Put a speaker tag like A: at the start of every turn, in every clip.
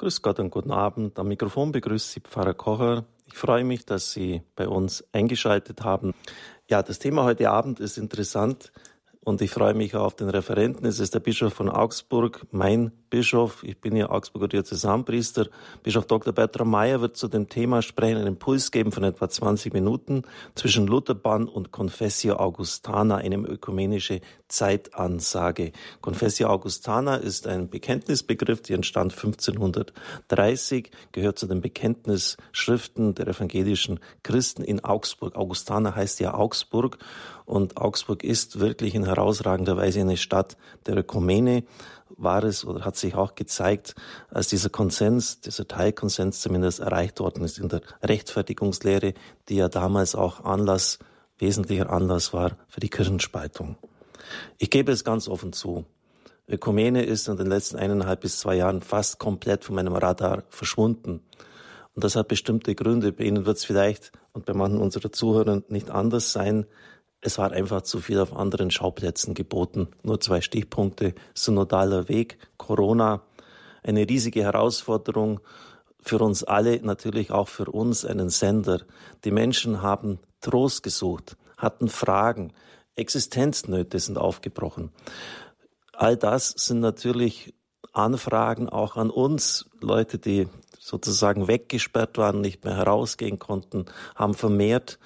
A: Grüß Gott und guten Abend. Am Mikrofon begrüßt Sie Pfarrer Kocher. Ich freue mich, dass Sie bei uns eingeschaltet haben. Ja, das Thema heute Abend ist interessant und ich freue mich auf den Referenten. Es ist der Bischof von Augsburg, mein Bischof. Ich bin ja Augsburger Diözesanpriester. Bischof Dr. Bertram Mayer wird zu dem Thema sprechen, einen Impuls geben von etwa 20 Minuten zwischen Lutherbahn und Confessio Augustana, einem ökumenische Zeitansage. Confessio Augustana ist ein Bekenntnisbegriff, die entstand 1530, gehört zu den Bekenntnisschriften der evangelischen Christen in Augsburg. Augustana heißt ja Augsburg und Augsburg ist wirklich in herausragender Weise eine Stadt der Ökumene. War es oder hat sich auch gezeigt, als dieser Konsens, dieser Teilkonsens zumindest erreicht worden ist in der Rechtfertigungslehre, die ja damals auch Anlass, wesentlicher Anlass war für die Kirchenspaltung. Ich gebe es ganz offen zu. Ökumene ist in den letzten eineinhalb bis zwei Jahren fast komplett von meinem Radar verschwunden. Und das hat bestimmte Gründe. Bei Ihnen wird es vielleicht und bei manchen unserer Zuhörer nicht anders sein. Es war einfach zu viel auf anderen Schauplätzen geboten. Nur zwei Stichpunkte. Synodaler Weg, Corona, eine riesige Herausforderung für uns alle, natürlich auch für uns, einen Sender. Die Menschen haben Trost gesucht, hatten Fragen, Existenznöte sind aufgebrochen. All das sind natürlich Anfragen auch an uns, Leute, die sozusagen weggesperrt waren, nicht mehr herausgehen konnten, haben vermehrt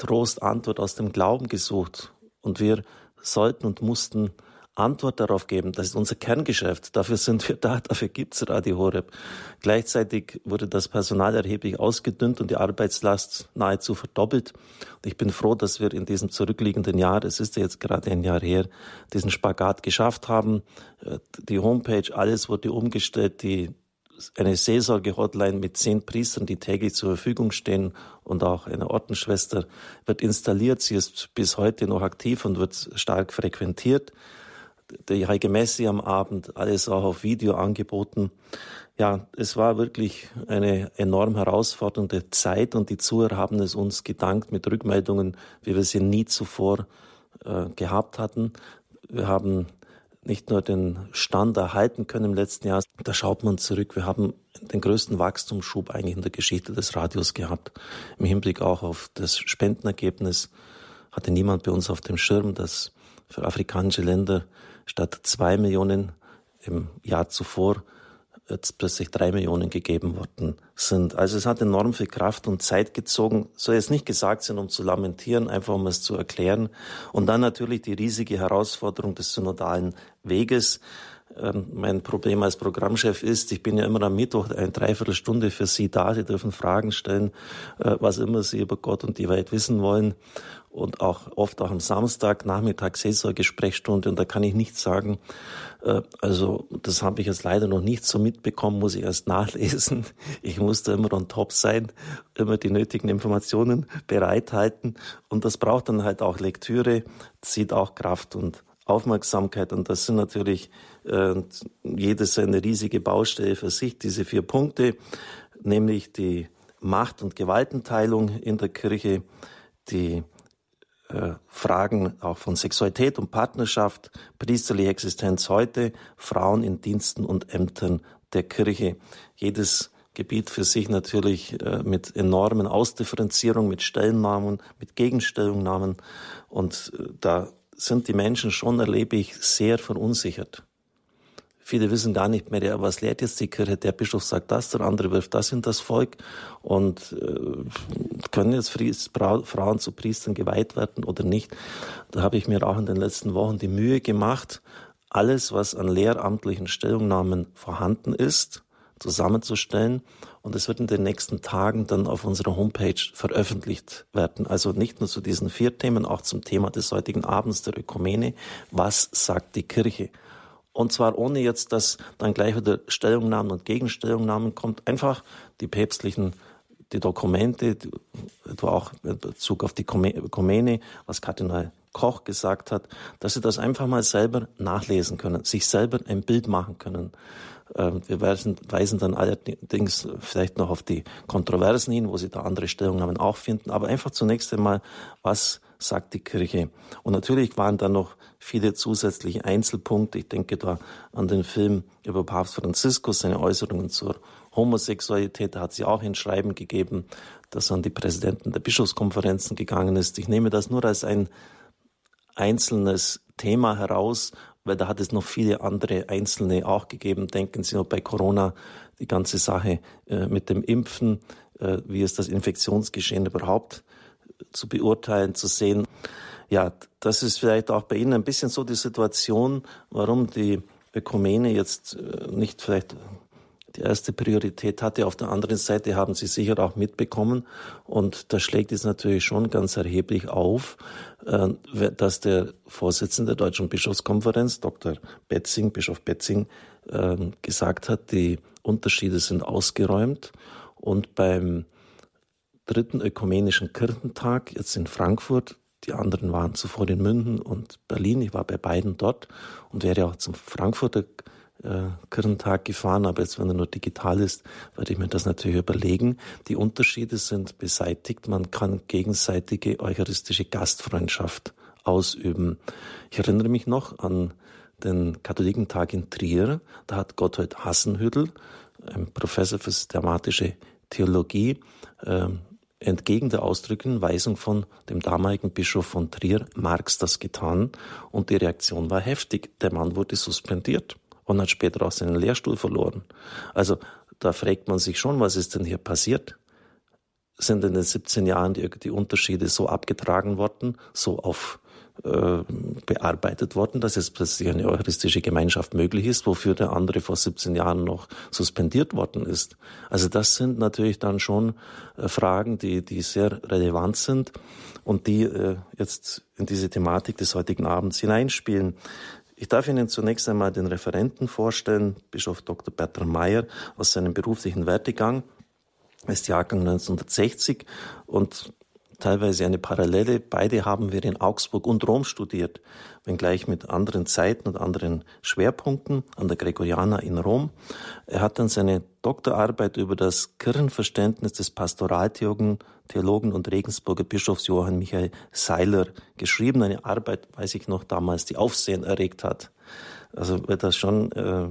A: Trost, Antwort aus dem Glauben gesucht. Und wir sollten und mussten Antwort darauf geben. Das ist unser Kerngeschäft. Dafür sind wir da. Dafür gibt's Radio Horeb. Gleichzeitig wurde das Personal erheblich ausgedünnt und die Arbeitslast nahezu verdoppelt. Und ich bin froh, dass wir in diesem zurückliegenden Jahr, es ist ja jetzt gerade ein Jahr her, diesen Spagat geschafft haben. Äh, die Homepage, alles wurde umgestellt. Die eine Seelsorge-Hotline mit zehn Priestern, die täglich zur Verfügung stehen und auch eine Ordensschwester wird installiert. Sie ist bis heute noch aktiv und wird stark frequentiert. Die Heilige Messe am Abend, alles auch auf Video angeboten. Ja, es war wirklich eine enorm herausfordernde Zeit und die Zuhörer haben es uns gedankt mit Rückmeldungen, wie wir sie nie zuvor äh, gehabt hatten. Wir haben nicht nur den Stand erhalten können im letzten Jahr, da schaut man zurück. Wir haben den größten Wachstumsschub eigentlich in der Geschichte des Radios gehabt. Im Hinblick auch auf das Spendenergebnis hatte niemand bei uns auf dem Schirm, dass für afrikanische Länder statt zwei Millionen im Jahr zuvor jetzt plötzlich drei Millionen gegeben worden sind. Also es hat enorm viel Kraft und Zeit gezogen. Soll jetzt nicht gesagt sein, um zu lamentieren, einfach um es zu erklären. Und dann natürlich die riesige Herausforderung des synodalen Weges. Ähm, mein Problem als Programmchef ist, ich bin ja immer am Mittwoch eine Dreiviertelstunde für Sie da. Sie dürfen Fragen stellen, äh, was immer Sie über Gott und die Welt wissen wollen und auch oft auch am Samstag Nachmittag Seelsorge-Sprechstunde und da kann ich nicht sagen, äh, also das habe ich jetzt leider noch nicht so mitbekommen, muss ich erst nachlesen. Ich muss da immer on top sein, immer die nötigen Informationen bereithalten und das braucht dann halt auch Lektüre, zieht auch Kraft und Aufmerksamkeit und das sind natürlich äh, jedes eine riesige Baustelle für sich, diese vier Punkte, nämlich die Macht- und Gewaltenteilung in der Kirche, die äh, Fragen auch von Sexualität und Partnerschaft, priesterliche Existenz heute, Frauen in Diensten und Ämtern der Kirche. Jedes Gebiet für sich natürlich äh, mit enormen Ausdifferenzierungen, mit Stellennamen, mit Gegenstellungnahmen. Und äh, da sind die Menschen schon, erlebe ich, sehr verunsichert. Viele wissen gar nicht mehr, was lehrt jetzt die Kirche? Der Bischof sagt das, der andere wirft das in das Volk. Und äh, können jetzt Frauen zu Priestern geweiht werden oder nicht? Da habe ich mir auch in den letzten Wochen die Mühe gemacht, alles, was an lehramtlichen Stellungnahmen vorhanden ist, zusammenzustellen. Und es wird in den nächsten Tagen dann auf unserer Homepage veröffentlicht werden. Also nicht nur zu diesen vier Themen, auch zum Thema des heutigen Abends der Ökumene. Was sagt die Kirche? Und zwar ohne jetzt, dass dann gleich wieder Stellungnahmen und Gegenstellungnahmen kommt. Einfach die päpstlichen, die Dokumente, etwa auch in Bezug auf die Ökumene, was Kardinal Koch gesagt hat, dass sie das einfach mal selber nachlesen können, sich selber ein Bild machen können. Ähm, wir weisen, weisen dann allerdings vielleicht noch auf die Kontroversen hin, wo Sie da andere Stellungnahmen auch finden. Aber einfach zunächst einmal, was sagt die Kirche? Und natürlich waren da noch viele zusätzliche Einzelpunkte. Ich denke da an den Film über Papst Franziskus, seine Äußerungen zur Homosexualität. Da hat sie auch ein Schreiben gegeben, das an die Präsidenten der Bischofskonferenzen gegangen ist. Ich nehme das nur als ein einzelnes Thema heraus, weil da hat es noch viele andere Einzelne auch gegeben. Denken Sie nur bei Corona die ganze Sache äh, mit dem Impfen, äh, wie ist das Infektionsgeschehen überhaupt zu beurteilen, zu sehen. Ja, das ist vielleicht auch bei Ihnen ein bisschen so die Situation, warum die Ökumene jetzt äh, nicht vielleicht die erste Priorität hatte. Auf der anderen Seite haben Sie sicher auch mitbekommen, und da schlägt es natürlich schon ganz erheblich auf, äh, dass der Vorsitzende der Deutschen Bischofskonferenz, Dr. Betzing, Bischof Betzing, ähm, gesagt hat, die Unterschiede sind ausgeräumt. Und beim dritten ökumenischen Kirchentag, jetzt in Frankfurt, die anderen waren zuvor in München und Berlin. Ich war bei beiden dort und wäre auch zum Frankfurter äh, gefahren, aber jetzt, wenn er nur digital ist, werde ich mir das natürlich überlegen. Die Unterschiede sind beseitigt. Man kann gegenseitige eucharistische Gastfreundschaft ausüben. Ich erinnere mich noch an den Katholikentag in Trier. Da hat Gotthold Hassenhüttel, ein Professor für systematische Theologie, äh, entgegen der ausdrücklichen Weisung von dem damaligen Bischof von Trier Marx das getan und die Reaktion war heftig. Der Mann wurde suspendiert und hat später auch seinen Lehrstuhl verloren. Also da fragt man sich schon, was ist denn hier passiert? Sind in den 17 Jahren die, die Unterschiede so abgetragen worden, so auf äh, bearbeitet worden, dass jetzt plötzlich eine eucharistische Gemeinschaft möglich ist, wofür der andere vor 17 Jahren noch suspendiert worden ist. Also das sind natürlich dann schon äh, Fragen, die, die sehr relevant sind und die äh, jetzt in diese Thematik des heutigen Abends hineinspielen. Ich darf Ihnen zunächst einmal den Referenten vorstellen, Bischof Dr. Bertram Meyer aus seinem beruflichen Werdegang. Er ist Jahrgang 1960 und teilweise eine Parallele. Beide haben wir in Augsburg und Rom studiert, wenngleich mit anderen Zeiten und anderen Schwerpunkten an der Gregoriana in Rom. Er hat dann seine Doktorarbeit über das Kirchenverständnis des Pastoraltheologen Theologen und Regensburger Bischofs Johann Michael Seiler geschrieben. Eine Arbeit, weiß ich noch damals, die Aufsehen erregt hat. Also weil das schon äh,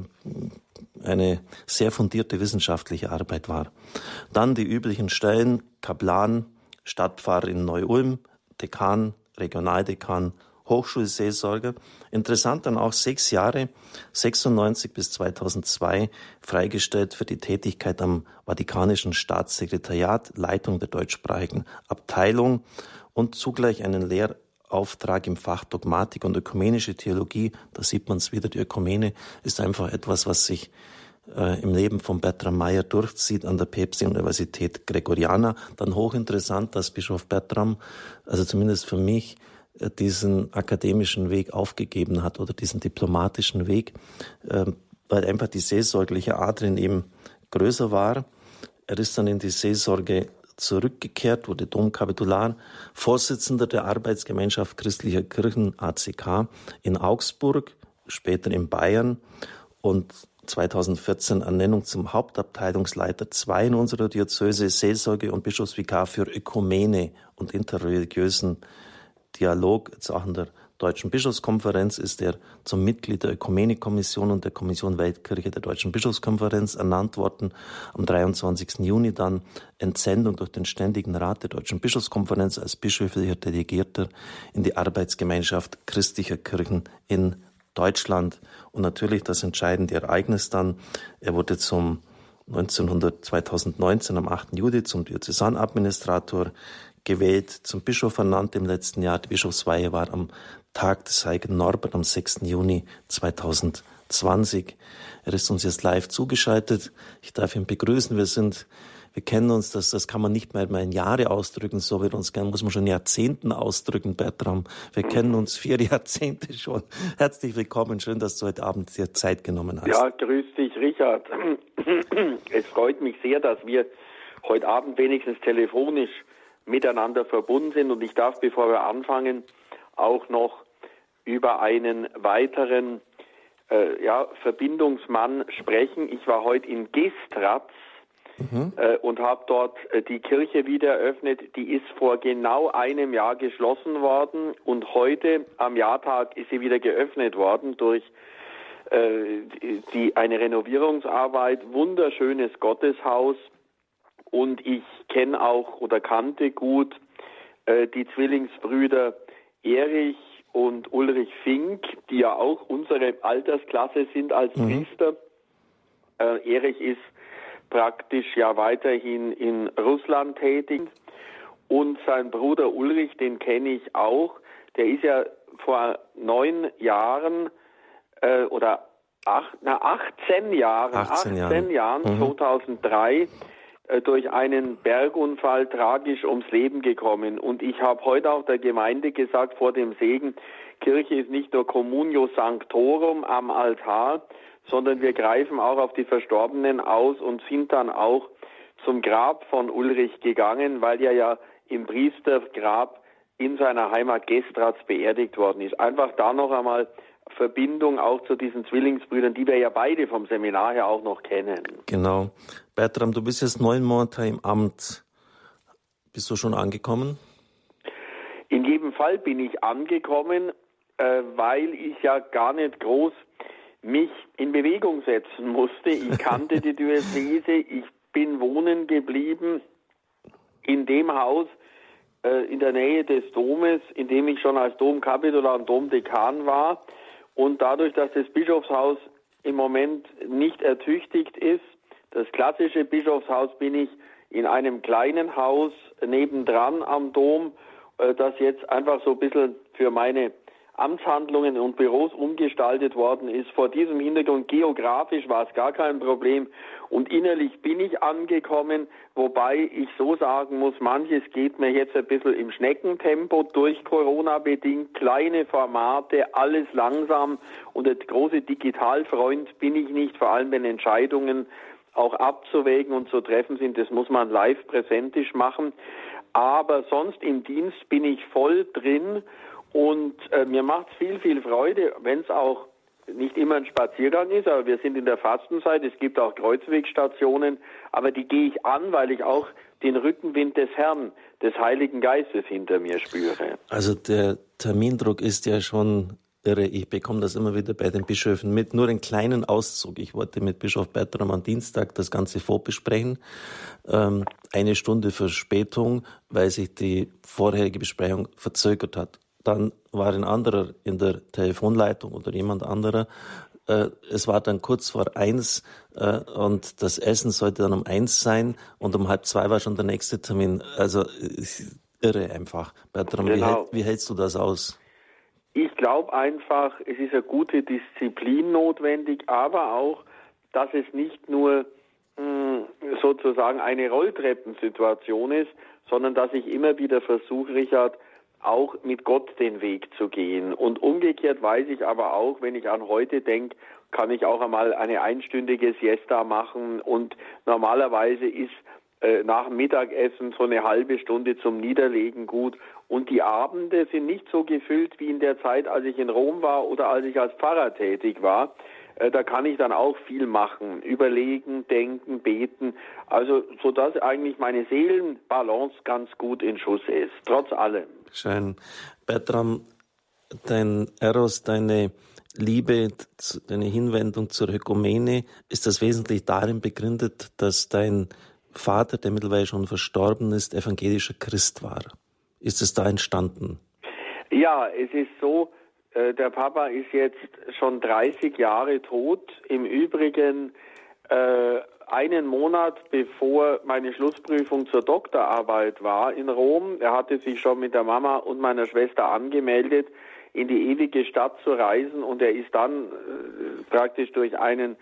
A: eine sehr fundierte wissenschaftliche Arbeit war. Dann die üblichen Stellen, Kaplan, Stadtpfarrer in Neu-Ulm, Dekan, Regionaldekan, Hochschulseelsorger. Interessant dann auch sechs Jahre, 96 bis 2002, freigestellt für die Tätigkeit am Vatikanischen Staatssekretariat, Leitung der deutschsprachigen Abteilung und zugleich einen Lehrauftrag im Fach Dogmatik und ökumenische Theologie. Da sieht man es wieder, die Ökumene ist einfach etwas, was sich äh, im Leben von Bertram Meyer durchzieht an der Päpstlichen Universität Gregoriana. Dann hochinteressant, dass Bischof Bertram, also zumindest für mich, äh, diesen akademischen Weg aufgegeben hat oder diesen diplomatischen Weg, ähm, weil einfach die seelsorgliche Art in ihm größer war. Er ist dann in die Seelsorge zurückgekehrt, wurde Domkapitular, Vorsitzender der Arbeitsgemeinschaft christlicher Kirchen ACK in Augsburg, später in Bayern und 2014 Ernennung zum Hauptabteilungsleiter 2 in unserer Diözese Seelsorge und Bischofsvikar für Ökumene und interreligiösen Dialog, in der Deutschen Bischofskonferenz ist er zum Mitglied der Ökumenikkommission und der Kommission Weltkirche der Deutschen Bischofskonferenz ernannt worden. Am 23. Juni dann Entsendung durch den Ständigen Rat der Deutschen Bischofskonferenz als bischöflicher Delegierter in die Arbeitsgemeinschaft christlicher Kirchen in Deutschland. Und natürlich das entscheidende Ereignis dann, er wurde zum 1900, 2019 am 8. Juli zum Diözesanadministrator gewählt, zum Bischof ernannt im letzten Jahr. Die Bischofsweihe war am Tag des heiligen Norbert am 6. Juni 2020. Er ist uns jetzt live zugeschaltet. Ich darf ihn begrüßen. Wir sind wir kennen uns, das, das kann man nicht mehr in Jahre ausdrücken, so wird uns gern, muss man schon Jahrzehnten ausdrücken, Bertram. Wir kennen uns vier Jahrzehnte schon. Herzlich willkommen, schön, dass du heute Abend dir Zeit genommen hast.
B: Ja, grüß dich, Richard. Es freut mich sehr, dass wir heute Abend wenigstens telefonisch miteinander verbunden sind und ich darf, bevor wir anfangen, auch noch über einen weiteren äh, ja, Verbindungsmann sprechen. Ich war heute in Gestratz mhm. äh, und habe dort äh, die Kirche wieder eröffnet. Die ist vor genau einem Jahr geschlossen worden und heute am Jahrtag ist sie wieder geöffnet worden durch äh, die, eine Renovierungsarbeit, wunderschönes Gotteshaus und ich kenne auch oder kannte gut äh, die Zwillingsbrüder Erich und Ulrich Fink, die ja auch unsere Altersklasse sind als mhm. Priester. Äh, Erich ist praktisch ja weiterhin in Russland tätig und sein Bruder Ulrich, den kenne ich auch, der ist ja vor neun Jahren äh, oder acht, na, 18 Jahren, 18, 18 Jahren, Jahren mhm. 2003 äh, durch einen Bergunfall tragisch ums Leben gekommen. Und ich habe heute auch der Gemeinde gesagt vor dem Segen, Kirche ist nicht nur Communio Sanctorum am Altar, sondern wir greifen auch auf die Verstorbenen aus und sind dann auch zum Grab von Ulrich gegangen, weil er ja im Priestergrab in seiner Heimat Gestratz beerdigt worden ist. Einfach da noch einmal Verbindung auch zu diesen Zwillingsbrüdern, die wir ja beide vom Seminar her auch noch kennen.
A: Genau. Bertram, du bist jetzt neun Monate im Amt. Bist du schon angekommen?
B: In jedem Fall bin ich angekommen, äh, weil ich ja gar nicht groß mich in Bewegung setzen musste. Ich kannte die Diözese, ich bin wohnen geblieben in dem Haus äh, in der Nähe des Domes, in dem ich schon als Domkapitular und Domdekan war. Und dadurch, dass das Bischofshaus im Moment nicht ertüchtigt ist, das klassische Bischofshaus bin ich in einem kleinen Haus nebendran am Dom, äh, das jetzt einfach so ein bisschen für meine Amtshandlungen und Büros umgestaltet worden ist. Vor diesem Hintergrund geografisch war es gar kein Problem und innerlich bin ich angekommen, wobei ich so sagen muss, manches geht mir jetzt ein bisschen im Schneckentempo durch Corona bedingt, kleine Formate, alles langsam und der große Digitalfreund bin ich nicht, vor allem wenn Entscheidungen auch abzuwägen und zu treffen sind, das muss man live präsentisch machen. Aber sonst im Dienst bin ich voll drin und äh, mir macht es viel, viel Freude, wenn es auch nicht immer ein Spaziergang ist, aber wir sind in der Fastenzeit, es gibt auch Kreuzwegstationen, aber die gehe ich an, weil ich auch den Rückenwind des Herrn, des Heiligen Geistes hinter mir spüre.
A: Also der Termindruck ist ja schon irre. Ich bekomme das immer wieder bei den Bischöfen mit. Nur einen kleinen Auszug. Ich wollte mit Bischof Bertram am Dienstag das Ganze vorbesprechen. Ähm, eine Stunde Verspätung, weil sich die vorherige Besprechung verzögert hat dann war ein anderer in der Telefonleitung oder jemand anderer. Äh, es war dann kurz vor eins äh, und das Essen sollte dann um eins sein und um halb zwei war schon der nächste Termin. Also irre einfach. Bertram, genau. wie, wie hältst du das aus?
B: Ich glaube einfach, es ist eine gute Disziplin notwendig, aber auch, dass es nicht nur mh, hm, sozusagen eine Rolltreppensituation ist, sondern dass ich immer wieder versuche, Richard, auch mit Gott den Weg zu gehen. Und umgekehrt weiß ich aber auch, wenn ich an heute denke, kann ich auch einmal eine einstündige Siesta machen und normalerweise ist äh, nach Mittagessen so eine halbe Stunde zum Niederlegen gut. Und die Abende sind nicht so gefüllt wie in der Zeit, als ich in Rom war oder als ich als Pfarrer tätig war. Äh, da kann ich dann auch viel machen, überlegen, denken, beten. Also, so dass eigentlich meine Seelenbalance ganz gut in Schuss ist, trotz allem.
A: Schön. Bertram, dein Eros, deine Liebe, deine Hinwendung zur Ökumene, ist das wesentlich darin begründet, dass dein Vater, der mittlerweile schon verstorben ist, evangelischer Christ war. Ist es da entstanden?
B: Ja, es ist so, der Papa ist jetzt schon 30 Jahre tot. Im Übrigen äh, einen Monat bevor meine Schlussprüfung zur Doktorarbeit war in Rom. Er hatte sich schon mit der Mama und meiner Schwester angemeldet, in die ewige Stadt zu reisen und er ist dann äh, praktisch durch einen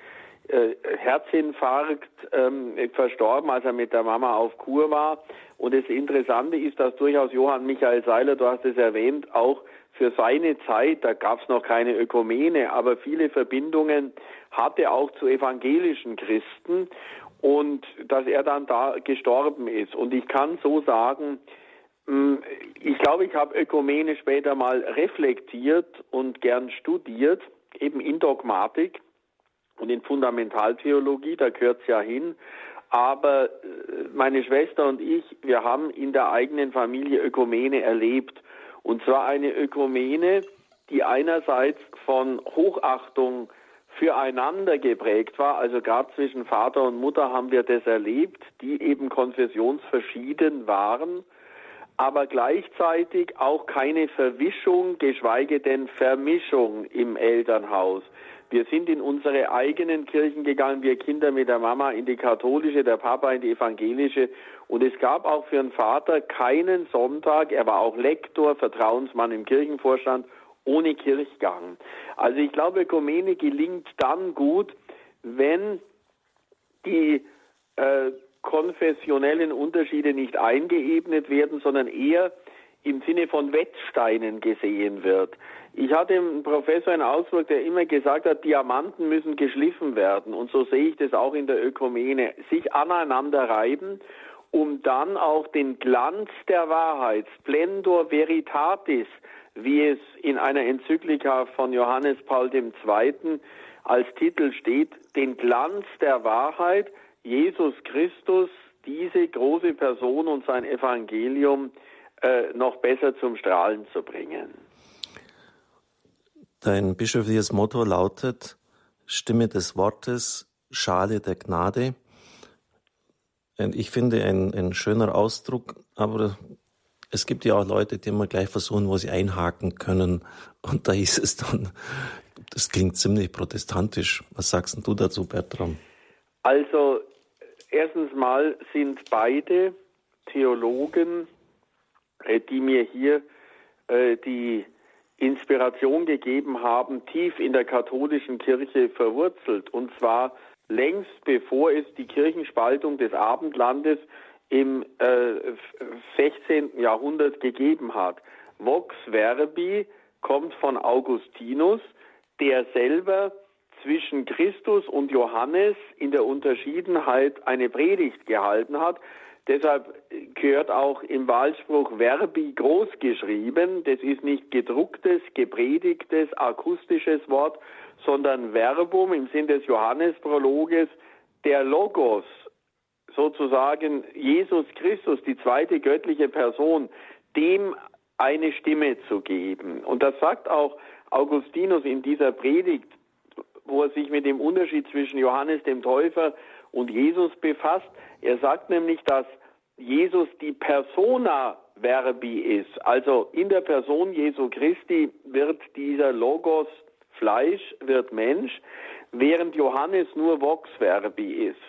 B: äh, Herzinfarkt ähm, verstorben, als er mit der Mama auf Kur war. Und das Interessante ist, dass durchaus Johann Michael Seiler, du hast es erwähnt, auch für seine Zeit, da gab es noch keine Ökumene, aber viele Verbindungen hatte auch zu evangelischen Christen und dass er dann da gestorben ist. Und ich kann so sagen, Hm, ich glaube, ich habe Ökumene später mal reflektiert und gern studiert, eben in Dogmatik und in Fundamentaltheologie, da gehört es ja hin. Aber äh, meine Schwester und ich, wir haben in der eigenen Familie Ökumene erlebt. Und zwar eine Ökumene, die einerseits von Hochachtung füreinander geprägt war. Also gerade zwischen Vater und Mutter haben wir das erlebt, die eben konfessionsverschieden waren, aber gleichzeitig auch keine Verwischung, geschweige denn Vermischung im Elternhaus. Wir sind in unsere eigenen Kirchen gegangen, wir Kinder mit der Mama in die katholische, der Papa in die evangelische. Und es gab auch für den Vater keinen Sonntag, er war auch Lektor, Vertrauensmann im Kirchenvorstand, ohne Kirchgang. Also ich glaube, Ökumene gelingt dann gut, wenn die äh, konfessionellen Unterschiede nicht eingeebnet werden, sondern eher im Sinne von Wettsteinen gesehen wird. Ich hatte einen Professor in Augsburg, der immer gesagt hat, Diamanten müssen geschliffen werden. Und so sehe ich das auch in der Ökumene. Sich aneinander reiben, um dann auch den Glanz der Wahrheit, Splendor Veritatis, wie es in einer Enzyklika von Johannes Paul II. als Titel steht, den Glanz der Wahrheit, Jesus Christus, diese große Person und sein Evangelium äh, noch besser zum Strahlen zu bringen.
A: Dein bischöfliches Motto lautet Stimme des Wortes, Schale der Gnade. Und ich finde ein, ein schöner Ausdruck, aber es gibt ja auch Leute, die immer gleich versuchen, wo sie einhaken können. Und da ist es dann, das klingt ziemlich protestantisch. Was sagst du dazu, Bertram?
B: Also, erstens mal sind beide Theologen, äh, die mir hier äh, die Inspiration gegeben haben, tief in der katholischen Kirche verwurzelt. Und zwar längst bevor es die Kirchenspaltung des Abendlandes im äh, 16. Jahrhundert gegeben hat. Vox Verbi kommt von Augustinus, der selber zwischen Christus und Johannes in der Unterschiedenheit eine Predigt gehalten hat. Deshalb gehört auch im Wahlspruch Verbi groß geschrieben. Das ist nicht gedrucktes, gepredigtes, akustisches Wort, sondern Verbum im Sinn des Johannesprologes, der Logos, sozusagen Jesus Christus, die zweite göttliche Person, dem eine Stimme zu geben. Und das sagt auch Augustinus in dieser Predigt, wo er sich mit dem Unterschied zwischen Johannes dem Täufer und Jesus befasst. Er sagt nämlich, dass Jesus die Persona Verbi ist. Also in der Person Jesu Christi wird dieser Logos Fleisch, wird Mensch, während Johannes nur Vox Verbi ist.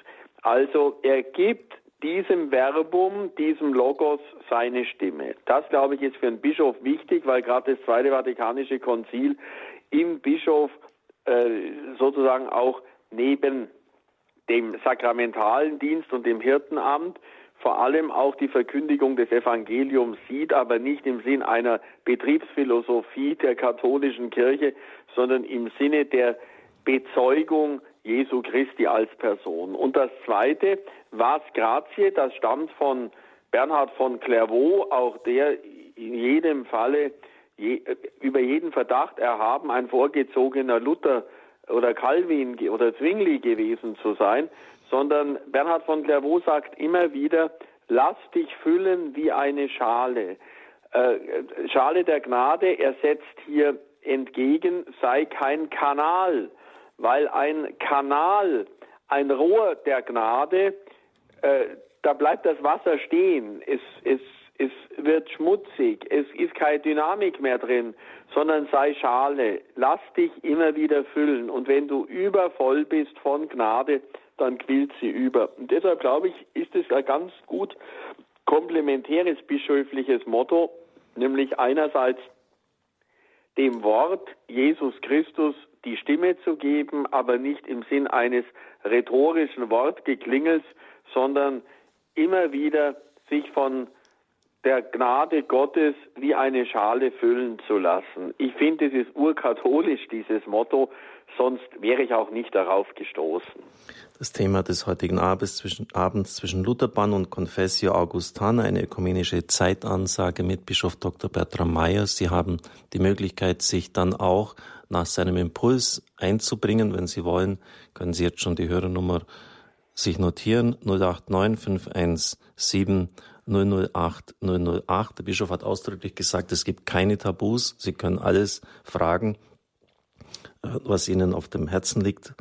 B: Also er gibt diesem Verbum, diesem Logos seine Stimme. Das, glaube ich, ist für einen Bischof wichtig, weil gerade das Zweite Vatikanische Konzil im Bischof äh, sozusagen auch neben dem sakramentalen Dienst und dem Hirtenamt vor allem auch die Verkündigung des Evangeliums sieht, aber nicht im Sinn einer Betriebsphilosophie der katholischen Kirche, sondern im Sinne der Bezeugung Jesu Christi als Person. Und das Zweite, was Grazie, das stammt von Bernhard von Clairvaux, auch der in jedem Falle je, über jeden Verdacht erhaben, ein vorgezogener Luther oder Calvin oder Zwingli gewesen zu sein, sondern Bernhard von Clairvaux sagt immer wieder, lass dich füllen wie eine Schale. Äh, Schale der Gnade, er setzt hier entgegen, sei kein Kanal, weil ein Kanal, ein Rohr der Gnade, äh, da bleibt das Wasser stehen. Es, es, es wird schmutzig, es ist keine Dynamik mehr drin, sondern sei Schale. Lass dich immer wieder füllen. Und wenn du übervoll bist von Gnade, dann quillt sie über. Und deshalb glaube ich, ist es ein ganz gut komplementäres bischöfliches Motto, nämlich einerseits dem Wort Jesus Christus die Stimme zu geben, aber nicht im Sinn eines rhetorischen Wortgeklingels, sondern immer wieder sich von der Gnade Gottes wie eine Schale füllen zu lassen. Ich finde, es ist urkatholisch, dieses Motto, sonst wäre ich auch nicht darauf gestoßen.
A: Das Thema des heutigen Abends zwischen, Abends zwischen Lutherbahn und Confessio Augustana, eine ökumenische Zeitansage mit Bischof Dr. Bertram Meyer. Sie haben die Möglichkeit, sich dann auch nach seinem Impuls einzubringen. Wenn Sie wollen, können Sie jetzt schon die Hörernummer sich notieren. 089 517 008 008. Der Bischof hat ausdrücklich gesagt, es gibt keine Tabus. Sie können alles fragen, äh, was Ihnen auf dem Herzen liegt.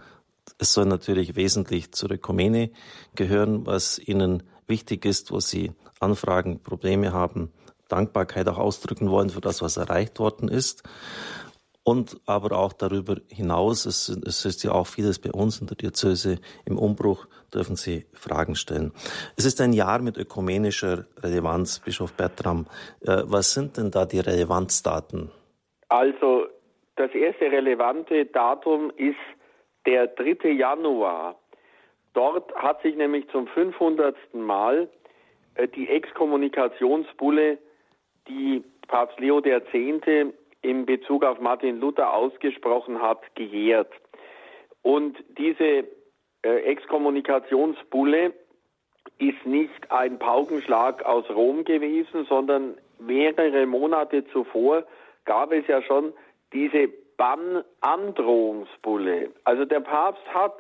A: Es soll natürlich wesentlich zur Ökumene gehören, was Ihnen wichtig ist, wo Sie Anfragen, Probleme haben, Dankbarkeit auch ausdrücken wollen für das, was erreicht worden ist. Und aber auch darüber hinaus, es, es ist ja auch vieles bei uns in der Diözese im Umbruch, dürfen Sie Fragen stellen. Es ist ein Jahr mit ökumenischer Relevanz, Bischof Bertram. Äh, was sind denn da die Relevanzdaten?
B: Also das erste relevante Datum ist der 3. Januar. Dort hat sich nämlich zum 500. Mal äh, die Exkommunikationsbulle, die Papst Leo X. in Bezug auf Martin Luther ausgesprochen hat, gejährt. Und diese äh, Exkommunikationsbulle ist nicht ein Paukenschlag aus Rom gewesen, sondern mehrere Monate zuvor gab es ja schon diese Bannandrohungsbulle. Also der Papst hat,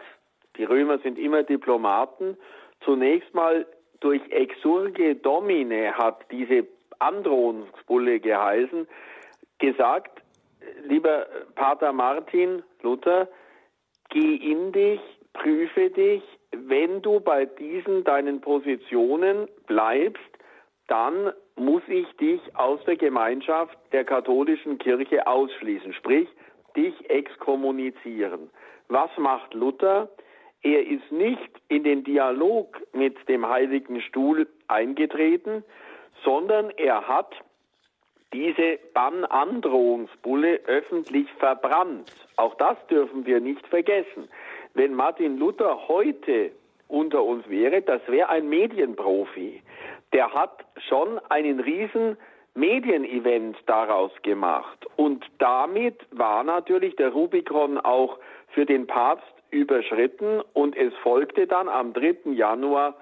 B: die Römer sind immer Diplomaten, zunächst mal durch Exurge Domine hat diese Androhungsbulle geheißen, gesagt, lieber Pater Martin Luther, geh in dich, prüfe dich, wenn du bei diesen deinen Positionen bleibst, dann muss ich dich aus der Gemeinschaft der katholischen Kirche ausschließen. Sprich, dich exkommunizieren. Was macht Luther? Er ist nicht in den Dialog mit dem Heiligen Stuhl eingetreten, sondern er hat diese Bannandrohungsbulle öffentlich verbrannt. Auch das dürfen wir nicht vergessen. Wenn Martin Luther heute unter uns wäre, das wäre ein Medienprofi. Der hat schon einen riesen Medienevent daraus gemacht. Und damit war natürlich der Rubikon auch für den Papst überschritten und es folgte dann am 3. Januar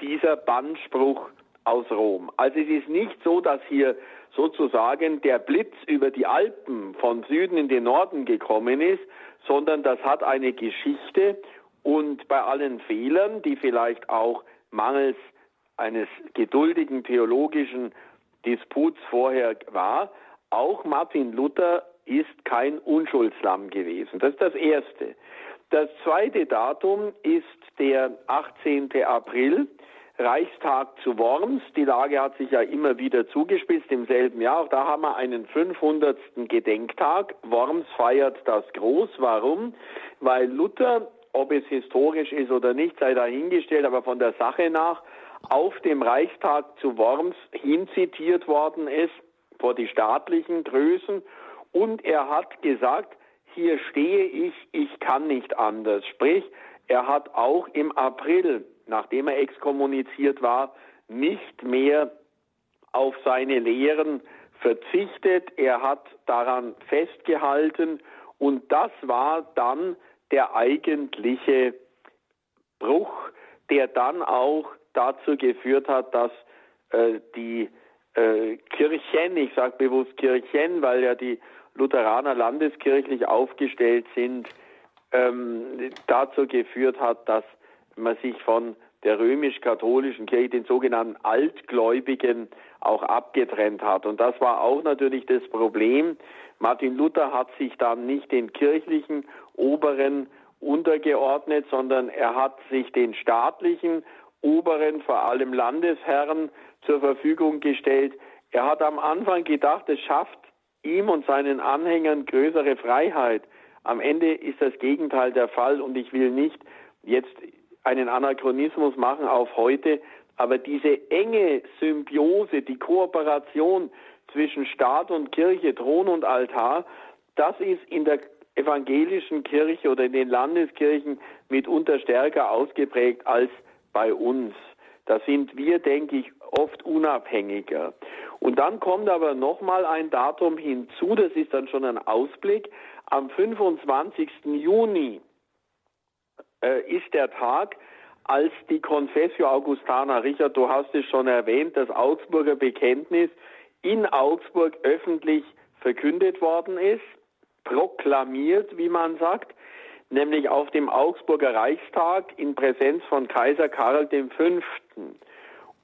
B: dieser Bannspruch aus Rom. Also es ist nicht so, dass hier sozusagen der Blitz über die Alpen von Süden in den Norden gekommen ist, sondern das hat eine Geschichte und bei allen Fehlern, die vielleicht auch mangels eines geduldigen theologischen Disputs vorher war, auch Martin Luther ist kein Unschuldslamm gewesen. Das ist das Erste. Das zweite Datum ist der 18. April, Reichstag zu Worms. Die Lage hat sich ja immer wieder zugespitzt im selben Jahr. Auch da haben wir einen 500. Gedenktag. Worms feiert das groß. Warum? Weil Luther, ob es historisch ist oder nicht, sei dahingestellt, aber von der Sache nach auf dem Reichstag zu Worms hinzitiert worden ist vor die staatlichen Größen und er hat gesagt, hier stehe ich, ich kann nicht anders. Sprich, er hat auch im April, nachdem er exkommuniziert war, nicht mehr auf seine Lehren verzichtet. Er hat daran festgehalten und das war dann der eigentliche Bruch, der dann auch dazu geführt hat, dass äh, die äh, Kirchen, ich sage bewusst Kirchen, weil ja die Lutheraner landeskirchlich aufgestellt sind, ähm, dazu geführt hat, dass man sich von der römisch-katholischen Kirche, den sogenannten Altgläubigen, auch abgetrennt hat. Und das war auch natürlich das Problem. Martin Luther hat sich dann nicht den kirchlichen Oberen untergeordnet, sondern er hat sich den staatlichen Oberen, vor allem Landesherren, zur Verfügung gestellt. Er hat am Anfang gedacht, es schafft ihm und seinen Anhängern größere Freiheit. Am Ende ist das Gegenteil der Fall und ich will nicht jetzt einen Anachronismus machen auf heute, aber diese enge Symbiose, die Kooperation zwischen Staat und Kirche, Thron und Altar, das ist in der evangelischen Kirche oder in den Landeskirchen mitunter stärker ausgeprägt als bei uns. Da sind wir, denke ich, oft unabhängiger. Und dann kommt aber nochmal ein Datum hinzu, das ist dann schon ein Ausblick. Am 25. Juni äh, ist der Tag, als die Confessio Augustana, Richard, du hast es schon erwähnt, das Augsburger Bekenntnis in Augsburg öffentlich verkündet worden ist, proklamiert, wie man sagt, nämlich auf dem Augsburger Reichstag in Präsenz von Kaiser Karl V.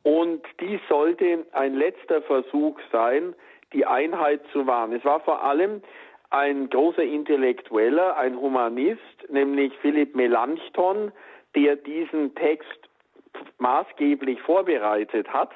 B: Und dies sollte ein letzter Versuch sein, die Einheit zu wahren. Es war vor allem ein großer Intellektueller, ein Humanist, nämlich Philipp Melanchthon, der diesen Text maßgeblich vorbereitet hat.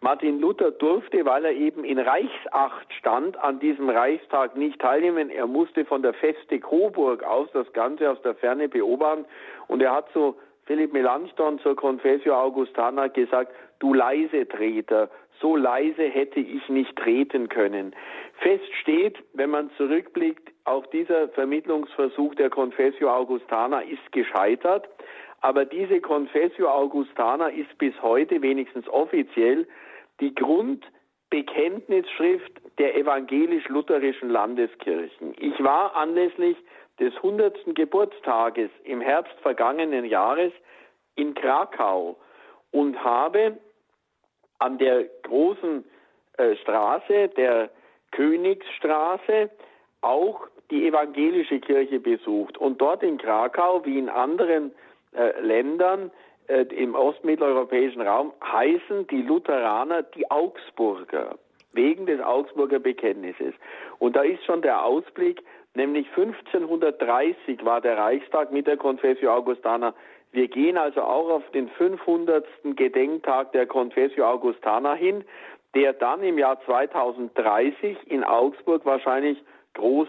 B: Martin Luther durfte, weil er eben in Reichsacht stand, an diesem Reichstag nicht teilnehmen. Er musste von der Feste Coburg aus das Ganze aus der Ferne beobachten und er hat zu Philipp Melanchthon zur Confessio Augustana gesagt, du leise Treter, so leise hätte ich nicht treten können. Fest steht, wenn man zurückblickt, auch dieser Vermittlungsversuch der Confessio Augustana ist gescheitert. Aber diese Confessio Augustana ist bis heute wenigstens offiziell die Grundbekenntnisschrift der evangelisch-lutherischen Landeskirchen. Ich war anlässlich des 100. Geburtstages im Herbst vergangenen Jahres in Krakau und habe an der großen äh, Straße, der Königsstraße, auch die evangelische Kirche besucht. Und dort in Krakau, wie in anderen äh, Ländern, äh, im ostmitteleuropäischen Raum heißen die Lutheraner die Augsburger wegen des Augsburger Bekenntnisses. Und da ist schon der Ausblick, nämlich 1530 war der Reichstag mit der Confessio Augustana. Wir gehen also auch auf den 500. Gedenktag der Confessio Augustana hin, der dann im Jahr 2030 in Augsburg wahrscheinlich groß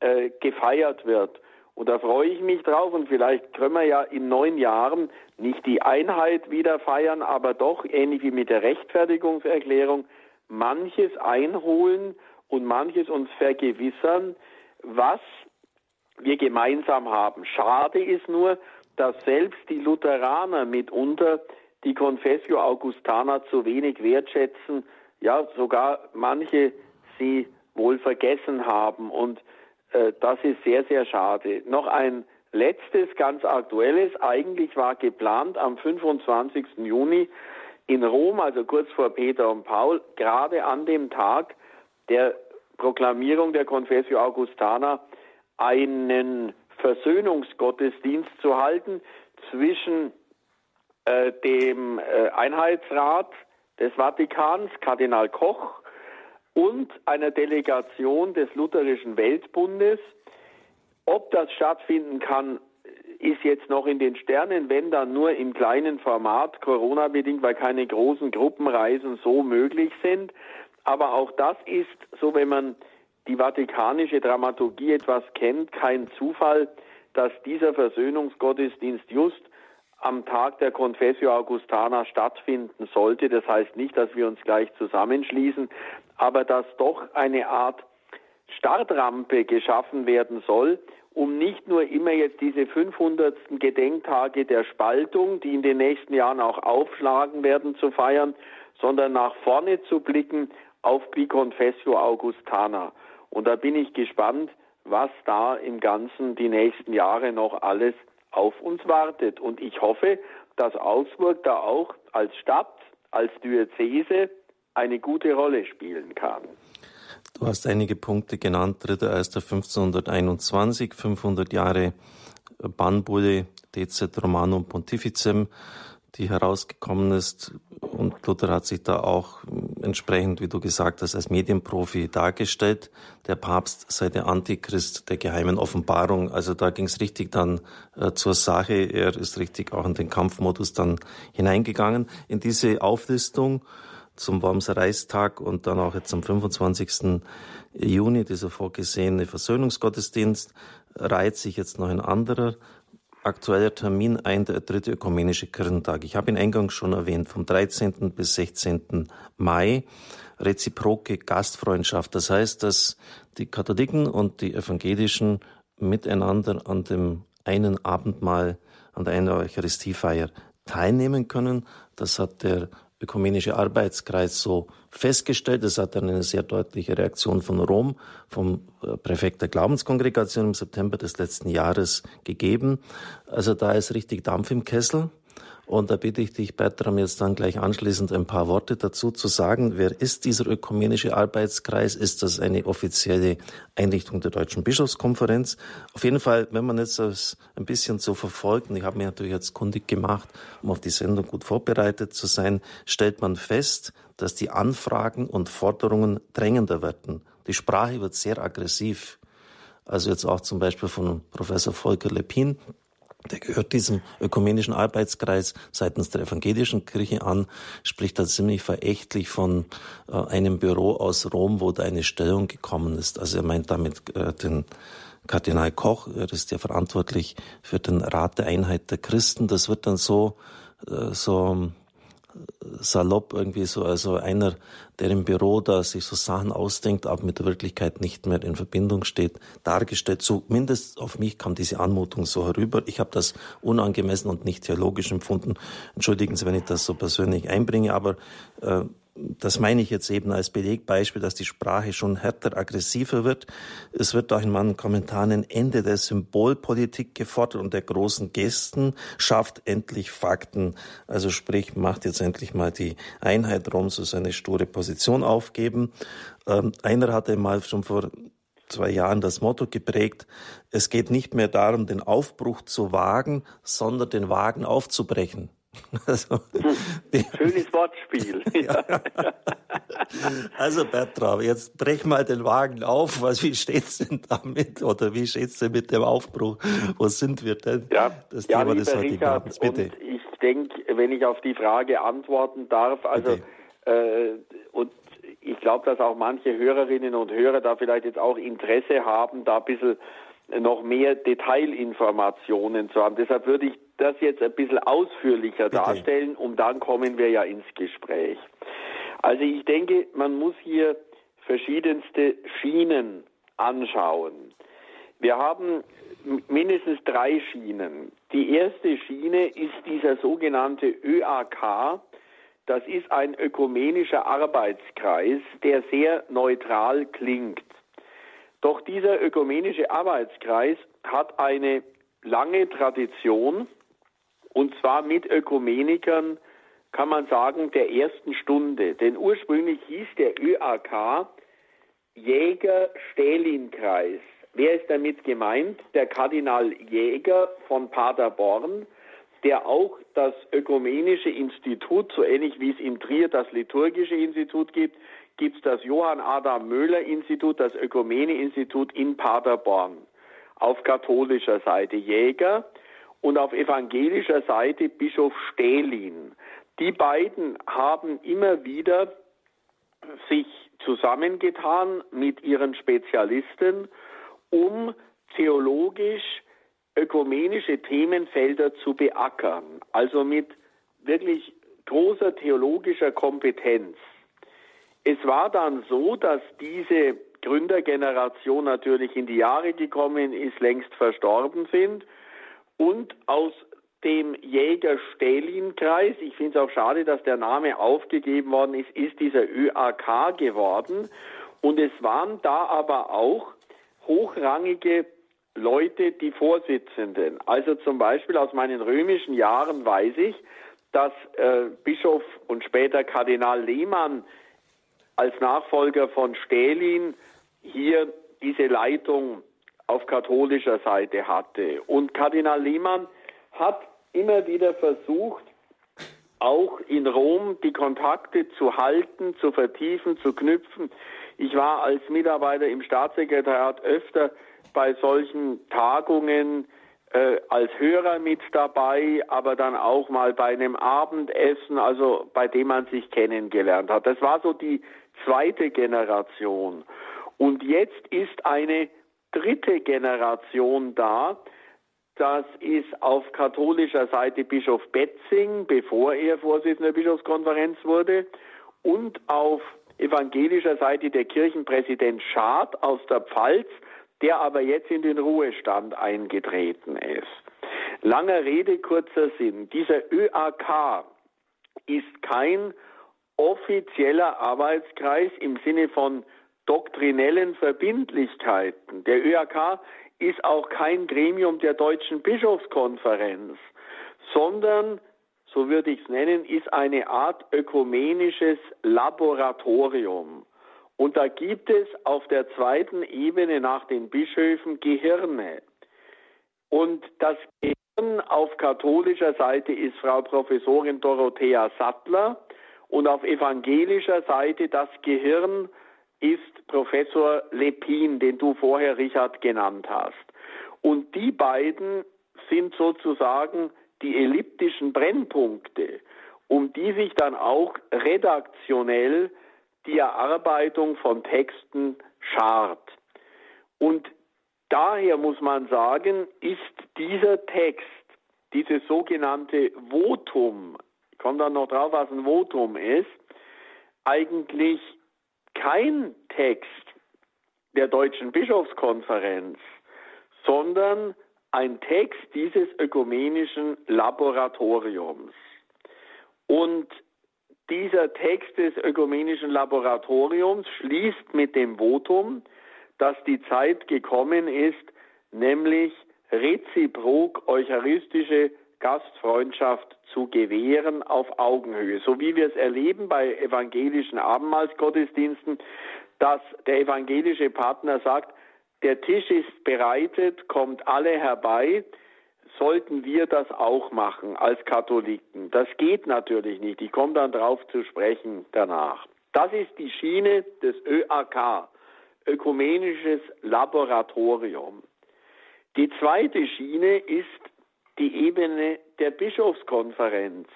B: äh, gefeiert wird. Und da freue ich mich drauf und vielleicht können wir ja in neun Jahren nicht die Einheit wieder feiern, aber doch ähnlich wie mit der Rechtfertigungserklärung manches einholen und manches uns vergewissern, was wir gemeinsam haben. Schade ist nur, dass selbst die Lutheraner mitunter die Confessio Augustana zu wenig wertschätzen, ja sogar manche sie wohl vergessen haben und äh, das ist sehr, sehr schade. Noch ein letztes, ganz aktuelles. Eigentlich war geplant am 25. Juni in Rom, also kurz vor Peter und Paul, gerade an dem Tag der Proklamierung der Confessio Augustana einen Versöhnungsgottesdienst zu halten zwischen äh, dem äh, Einheitsrat des Vatikans, Kardinal Koch, und einer Delegation des Lutherischen Weltbundes. Ob das stattfinden kann, ist jetzt noch in den Sternen, wenn dann nur im kleinen Format, Corona-bedingt, weil keine großen Gruppenreisen so möglich sind. Aber auch das ist, so wenn man die vatikanische Dramaturgie etwas kennt, kein Zufall, dass dieser Versöhnungsgottesdienst just am Tag der Confessio Augustana stattfinden sollte. Das heißt nicht, dass wir uns gleich zusammenschließen, aber dass doch eine Art Startrampe geschaffen werden soll, um nicht nur immer jetzt diese 500. Gedenktage der Spaltung, die in den nächsten Jahren auch aufschlagen werden, zu feiern, sondern nach vorne zu blicken auf die Confessio Augustana. Und da bin ich gespannt, was da im Ganzen die nächsten Jahre noch alles auf uns wartet. Und ich hoffe, dass Augsburg da auch als Stadt, als Diözese eine gute Rolle spielen kann.
A: Du hast einige Punkte genannt. 3.1.1521, 500 Jahre Bannbulle Decet Romanum Pontificem, die herausgekommen ist. Und Luther hat sich da auch entsprechend, wie du gesagt hast, als Medienprofi dargestellt. Der Papst sei der Antichrist der geheimen Offenbarung. Also da ging es richtig dann äh, zur Sache. Er ist richtig auch in den Kampfmodus dann hineingegangen. In diese Auflistung zum Wormser Reichstag und dann auch jetzt am 25. Juni dieser vorgesehene Versöhnungsgottesdienst reiht sich jetzt noch ein anderer aktueller Termin ein, der dritte ökumenische Kirchentag. Ich habe ihn eingangs schon erwähnt, vom 13. bis 16. Mai, reziproke Gastfreundschaft. Das heißt, dass die Katholiken und die Evangelischen miteinander an dem einen Abendmahl, an der einen Eucharistiefeier teilnehmen können. Das hat der ökumenische Arbeitskreis so festgestellt. Es hat dann eine sehr deutliche Reaktion von Rom, vom äh, Präfekt der Glaubenskongregation im September des letzten Jahres gegeben. Also da ist richtig Dampf im Kessel. Und da bitte ich dich, Bertram, jetzt dann gleich anschließend ein paar Worte dazu zu sagen. Wer ist dieser ökumenische Arbeitskreis? Ist das eine offizielle Einrichtung der Deutschen Bischofskonferenz? Auf jeden Fall, wenn man jetzt das ein bisschen so verfolgt, und ich habe mich natürlich jetzt kundig gemacht, um auf die Sendung gut vorbereitet zu sein, stellt man fest, dass die Anfragen und Forderungen drängender werden. Die Sprache wird sehr aggressiv. Also jetzt auch zum Beispiel von Professor Volker Lepin, der gehört diesem ökumenischen Arbeitskreis seitens der evangelischen Kirche an, spricht da ziemlich verächtlich von äh, einem Büro aus Rom, wo da eine Stellung gekommen ist. Also er meint damit äh, den Kardinal Koch, er ist ja verantwortlich für den Rat der Einheit der Christen. Das wird dann so, äh, so salopp irgendwie so, also einer, der im Büro da sich so Sachen ausdenkt, aber mit der Wirklichkeit nicht mehr in Verbindung steht, dargestellt. Zumindest auf mich kam diese Anmutung so herüber. Ich habe das unangemessen und nicht theologisch empfunden. Entschuldigen Sie, wenn ich das so persönlich einbringe, aber äh, das meine ich jetzt eben als Belegbeispiel, dass die Sprache schon härter, aggressiver wird. Es wird auch in meinen Kommentaren ein Ende der Symbolpolitik gefordert und der großen Gesten schafft endlich Fakten. Also sprich, macht jetzt endlich mal die Einheit Rom so seine sture Position aufgeben. Ähm, einer hatte mal schon vor zwei Jahren das Motto geprägt, es geht nicht mehr darum, den Aufbruch zu wagen, sondern den Wagen aufzubrechen.
B: Also, Schönes Wortspiel. Ja.
A: Also Bertram, jetzt brech mal den Wagen auf. Was, wie steht's denn damit? Oder wie steht's denn mit dem Aufbruch? Wo sind wir denn?
B: Ja, das ja, Thema des heutigen Abends. Bitte. Ich denke, wenn ich auf die Frage antworten darf, also äh, und ich glaube, dass auch manche Hörerinnen und Hörer da vielleicht jetzt auch Interesse haben, da ein bisschen noch mehr Detailinformationen zu haben. Deshalb würde ich das jetzt ein bisschen ausführlicher Bitte. darstellen und dann kommen wir ja ins Gespräch. Also ich denke, man muss hier verschiedenste Schienen anschauen. Wir haben mindestens drei Schienen. Die erste Schiene ist dieser sogenannte ÖAK. Das ist ein ökumenischer Arbeitskreis, der sehr neutral klingt. Doch dieser ökumenische Arbeitskreis hat eine lange Tradition und zwar mit Ökumenikern, kann man sagen, der ersten Stunde. Denn ursprünglich hieß der ÖAK Jäger-Stählin-Kreis. Wer ist damit gemeint? Der Kardinal Jäger von Paderborn, der auch das Ökumenische Institut, so ähnlich wie es in Trier das Liturgische Institut gibt, gibt es das Johann Adam Möhler Institut, das Ökumene Institut in Paderborn. Auf katholischer Seite Jäger und auf evangelischer Seite Bischof Stählin. Die beiden haben immer wieder sich zusammengetan mit ihren Spezialisten, um theologisch ökumenische Themenfelder zu beackern, also mit wirklich großer theologischer Kompetenz. Es war dann so, dass diese Gründergeneration natürlich in die Jahre gekommen ist, längst verstorben sind und aus dem Jäger-Stählin-Kreis, ich finde es auch schade, dass der Name aufgegeben worden ist, ist dieser ÖAK geworden. Und es waren da aber auch hochrangige Leute die Vorsitzenden. Also zum Beispiel aus meinen römischen Jahren weiß ich, dass äh, Bischof und später Kardinal Lehmann als Nachfolger von Stählin hier diese Leitung auf katholischer Seite hatte. Und Kardinal Lehmann hat immer wieder versucht, auch in Rom die Kontakte zu halten, zu vertiefen, zu knüpfen. Ich war als Mitarbeiter im Staatssekretariat öfter bei solchen Tagungen äh, als Hörer mit dabei, aber dann auch mal bei einem Abendessen, also bei dem man sich kennengelernt hat. Das war so die zweite Generation. Und jetzt ist eine dritte Generation da. Das ist auf katholischer Seite Bischof Betzing, bevor er Vorsitzender der Bischofskonferenz wurde, und auf evangelischer Seite der Kirchenpräsident Schad aus der Pfalz, der aber jetzt in den Ruhestand eingetreten ist. Langer Rede, kurzer Sinn. Dieser ÖAK ist kein offizieller Arbeitskreis im Sinne von doktrinellen Verbindlichkeiten. Der ÖAK ist auch kein Gremium der Deutschen Bischofskonferenz, sondern, so würde ich es nennen, ist eine Art ökumenisches Laboratorium. Und da gibt es auf der zweiten Ebene nach den Bischöfen Gehirne. Und das Gehirn auf katholischer Seite ist Frau Professorin Dorothea Sattler und auf evangelischer Seite das Gehirn ist Professor Lepin, den du vorher, Richard, genannt hast. Und die beiden sind sozusagen die elliptischen Brennpunkte, um die sich dann auch redaktionell die Erarbeitung von Texten schart. Und daher muss man sagen, ist dieser Text, dieses sogenannte Votum, ich komme dann noch drauf, was ein Votum ist, eigentlich kein Text der Deutschen Bischofskonferenz, sondern ein Text dieses ökumenischen Laboratoriums. Und dieser Text des ökumenischen Laboratoriums schließt mit dem Votum, dass die Zeit gekommen ist, nämlich reziprok eucharistische Gastfreundschaft zu gewähren auf Augenhöhe. So wie wir es erleben bei evangelischen Abendmahlsgottesdiensten, dass der evangelische Partner sagt, der Tisch ist bereitet, kommt alle herbei, sollten wir das auch machen als Katholiken. Das geht natürlich nicht. Ich komme dann drauf zu sprechen danach. Das ist die Schiene des ÖAK, Ökumenisches Laboratorium. Die zweite Schiene ist die Ebene der Bischofskonferenz.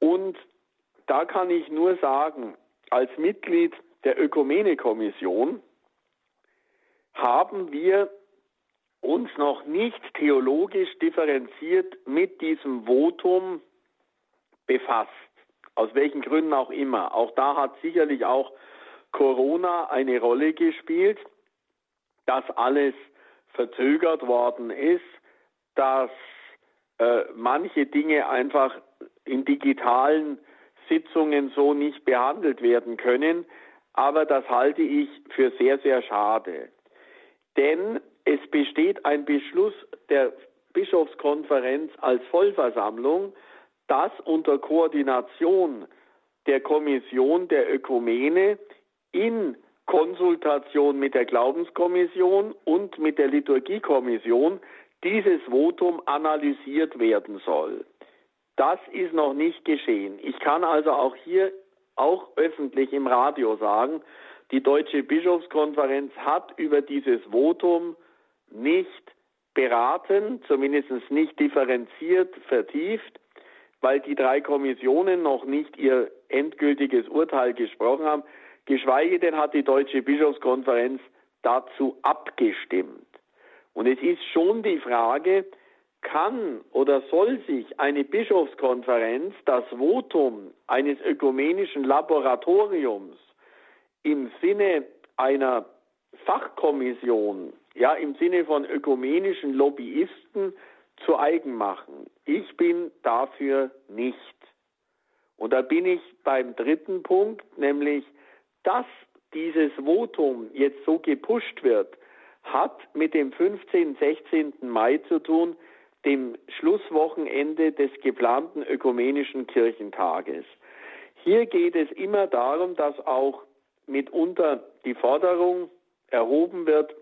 B: Und da kann ich nur sagen, als Mitglied der Ökumene-Kommission haben wir uns noch nicht theologisch differenziert mit diesem Votum befasst. Aus welchen Gründen auch immer. Auch da hat sicherlich auch Corona eine Rolle gespielt, dass alles verzögert worden ist dass äh, manche Dinge einfach in digitalen Sitzungen so nicht behandelt werden können. Aber das halte ich für sehr, sehr schade. Denn es besteht ein Beschluss der Bischofskonferenz als Vollversammlung, dass unter Koordination der Kommission der Ökumene in Konsultation mit der Glaubenskommission und mit der Liturgiekommission dieses Votum analysiert werden soll. Das ist noch nicht geschehen. Ich kann also auch hier, auch öffentlich im Radio sagen, die Deutsche Bischofskonferenz hat über dieses Votum nicht beraten, zumindest nicht differenziert, vertieft, weil die drei Kommissionen noch nicht ihr endgültiges Urteil gesprochen haben. Geschweige denn hat die Deutsche Bischofskonferenz dazu abgestimmt. Und es ist schon die Frage, kann oder soll sich eine Bischofskonferenz das Votum eines ökumenischen Laboratoriums im Sinne einer Fachkommission, ja im Sinne von ökumenischen Lobbyisten zu eigen machen. Ich bin dafür nicht. Und da bin ich beim dritten Punkt, nämlich, dass dieses Votum jetzt so gepusht wird, hat mit dem 15. 16. Mai zu tun, dem Schlusswochenende des geplanten ökumenischen Kirchentages. Hier geht es immer darum, dass auch mitunter die Forderung erhoben wird,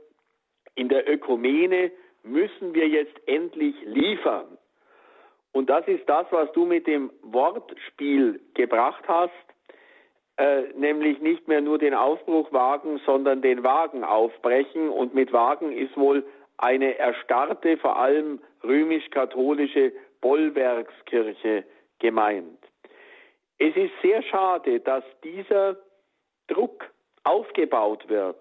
B: in der Ökumene müssen wir jetzt endlich liefern. Und das ist das, was du mit dem Wortspiel gebracht hast. Äh, nämlich nicht mehr nur den Aufbruch wagen, sondern den Wagen aufbrechen. Und mit Wagen ist wohl eine erstarrte, vor allem römisch-katholische Bollwerkskirche gemeint. Es ist sehr schade, dass dieser Druck aufgebaut wird.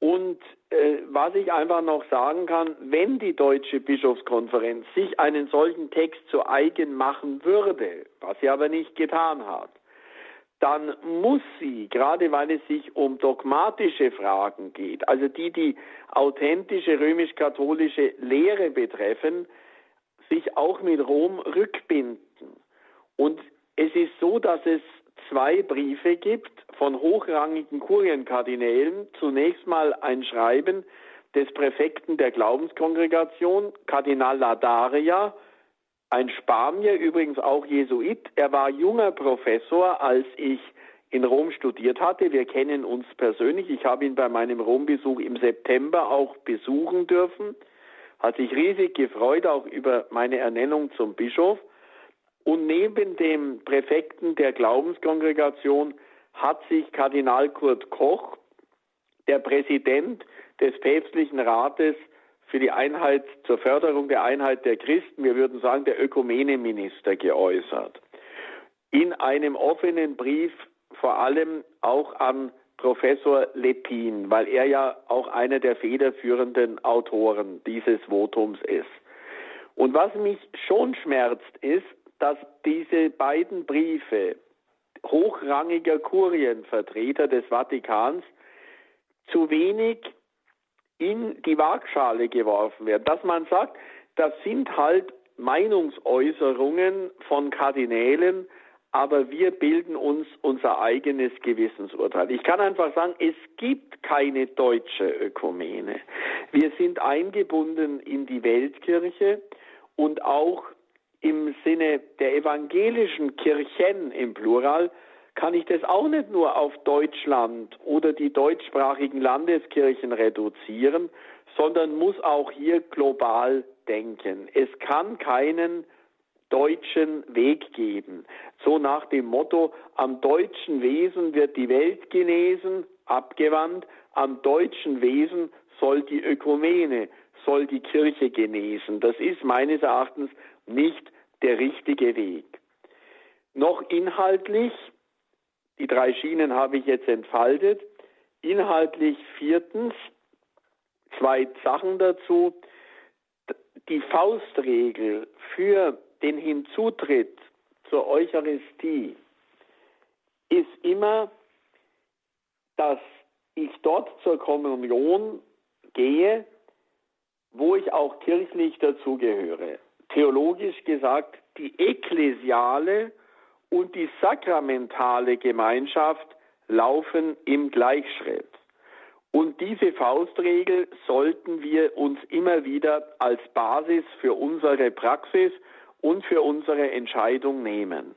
B: Und äh, was ich einfach noch sagen kann, wenn die Deutsche Bischofskonferenz sich einen solchen Text zu eigen machen würde, was sie aber nicht getan hat, dann muss sie, gerade weil es sich um dogmatische Fragen geht, also die die authentische römisch-katholische Lehre betreffen, sich auch mit Rom rückbinden. Und es ist so, dass es zwei Briefe gibt von hochrangigen Kurienkardinälen. Zunächst mal ein Schreiben des Präfekten der Glaubenskongregation, Kardinal Ladaria, ein Spanier, übrigens auch Jesuit. Er war junger Professor, als ich in Rom studiert hatte. Wir kennen uns persönlich. Ich habe ihn bei meinem Rombesuch im September auch besuchen dürfen. Hat sich riesig gefreut, auch über meine Ernennung zum Bischof. Und neben dem Präfekten der Glaubenskongregation hat sich Kardinal Kurt Koch, der Präsident des päpstlichen Rates für die Einheit, zur Förderung der Einheit der Christen, wir würden sagen der Ökumeneminister, geäußert. In einem offenen Brief vor allem auch an Professor Lepin, weil er ja auch einer der federführenden Autoren dieses Votums ist. Und was mich schon schmerzt, ist, dass diese beiden Briefe hochrangiger Kurienvertreter des Vatikans zu wenig in die Waagschale geworfen werden. Dass man sagt, das sind halt Meinungsäußerungen von Kardinälen, aber wir bilden uns unser eigenes Gewissensurteil. Ich kann einfach sagen, es gibt keine deutsche Ökumene. Wir sind eingebunden in die Weltkirche und auch im Sinne der evangelischen Kirchen im Plural kann ich das auch nicht nur auf Deutschland oder die deutschsprachigen Landeskirchen reduzieren, sondern muss auch hier global denken. Es kann keinen deutschen Weg geben. So nach dem Motto, am deutschen Wesen wird die Welt genesen, abgewandt, am deutschen Wesen soll die Ökumene, soll die Kirche genesen. Das ist meines Erachtens nicht der richtige Weg. Noch inhaltlich, die drei Schienen habe ich jetzt entfaltet, inhaltlich viertens, zwei Sachen dazu. Die Faustregel für den Hinzutritt zur Eucharistie ist immer, dass ich dort zur Kommunion gehe, wo ich auch kirchlich dazugehöre theologisch gesagt, die ekklesiale und die sakramentale Gemeinschaft laufen im Gleichschritt. Und diese Faustregel sollten wir uns immer wieder als Basis für unsere Praxis und für unsere Entscheidung nehmen.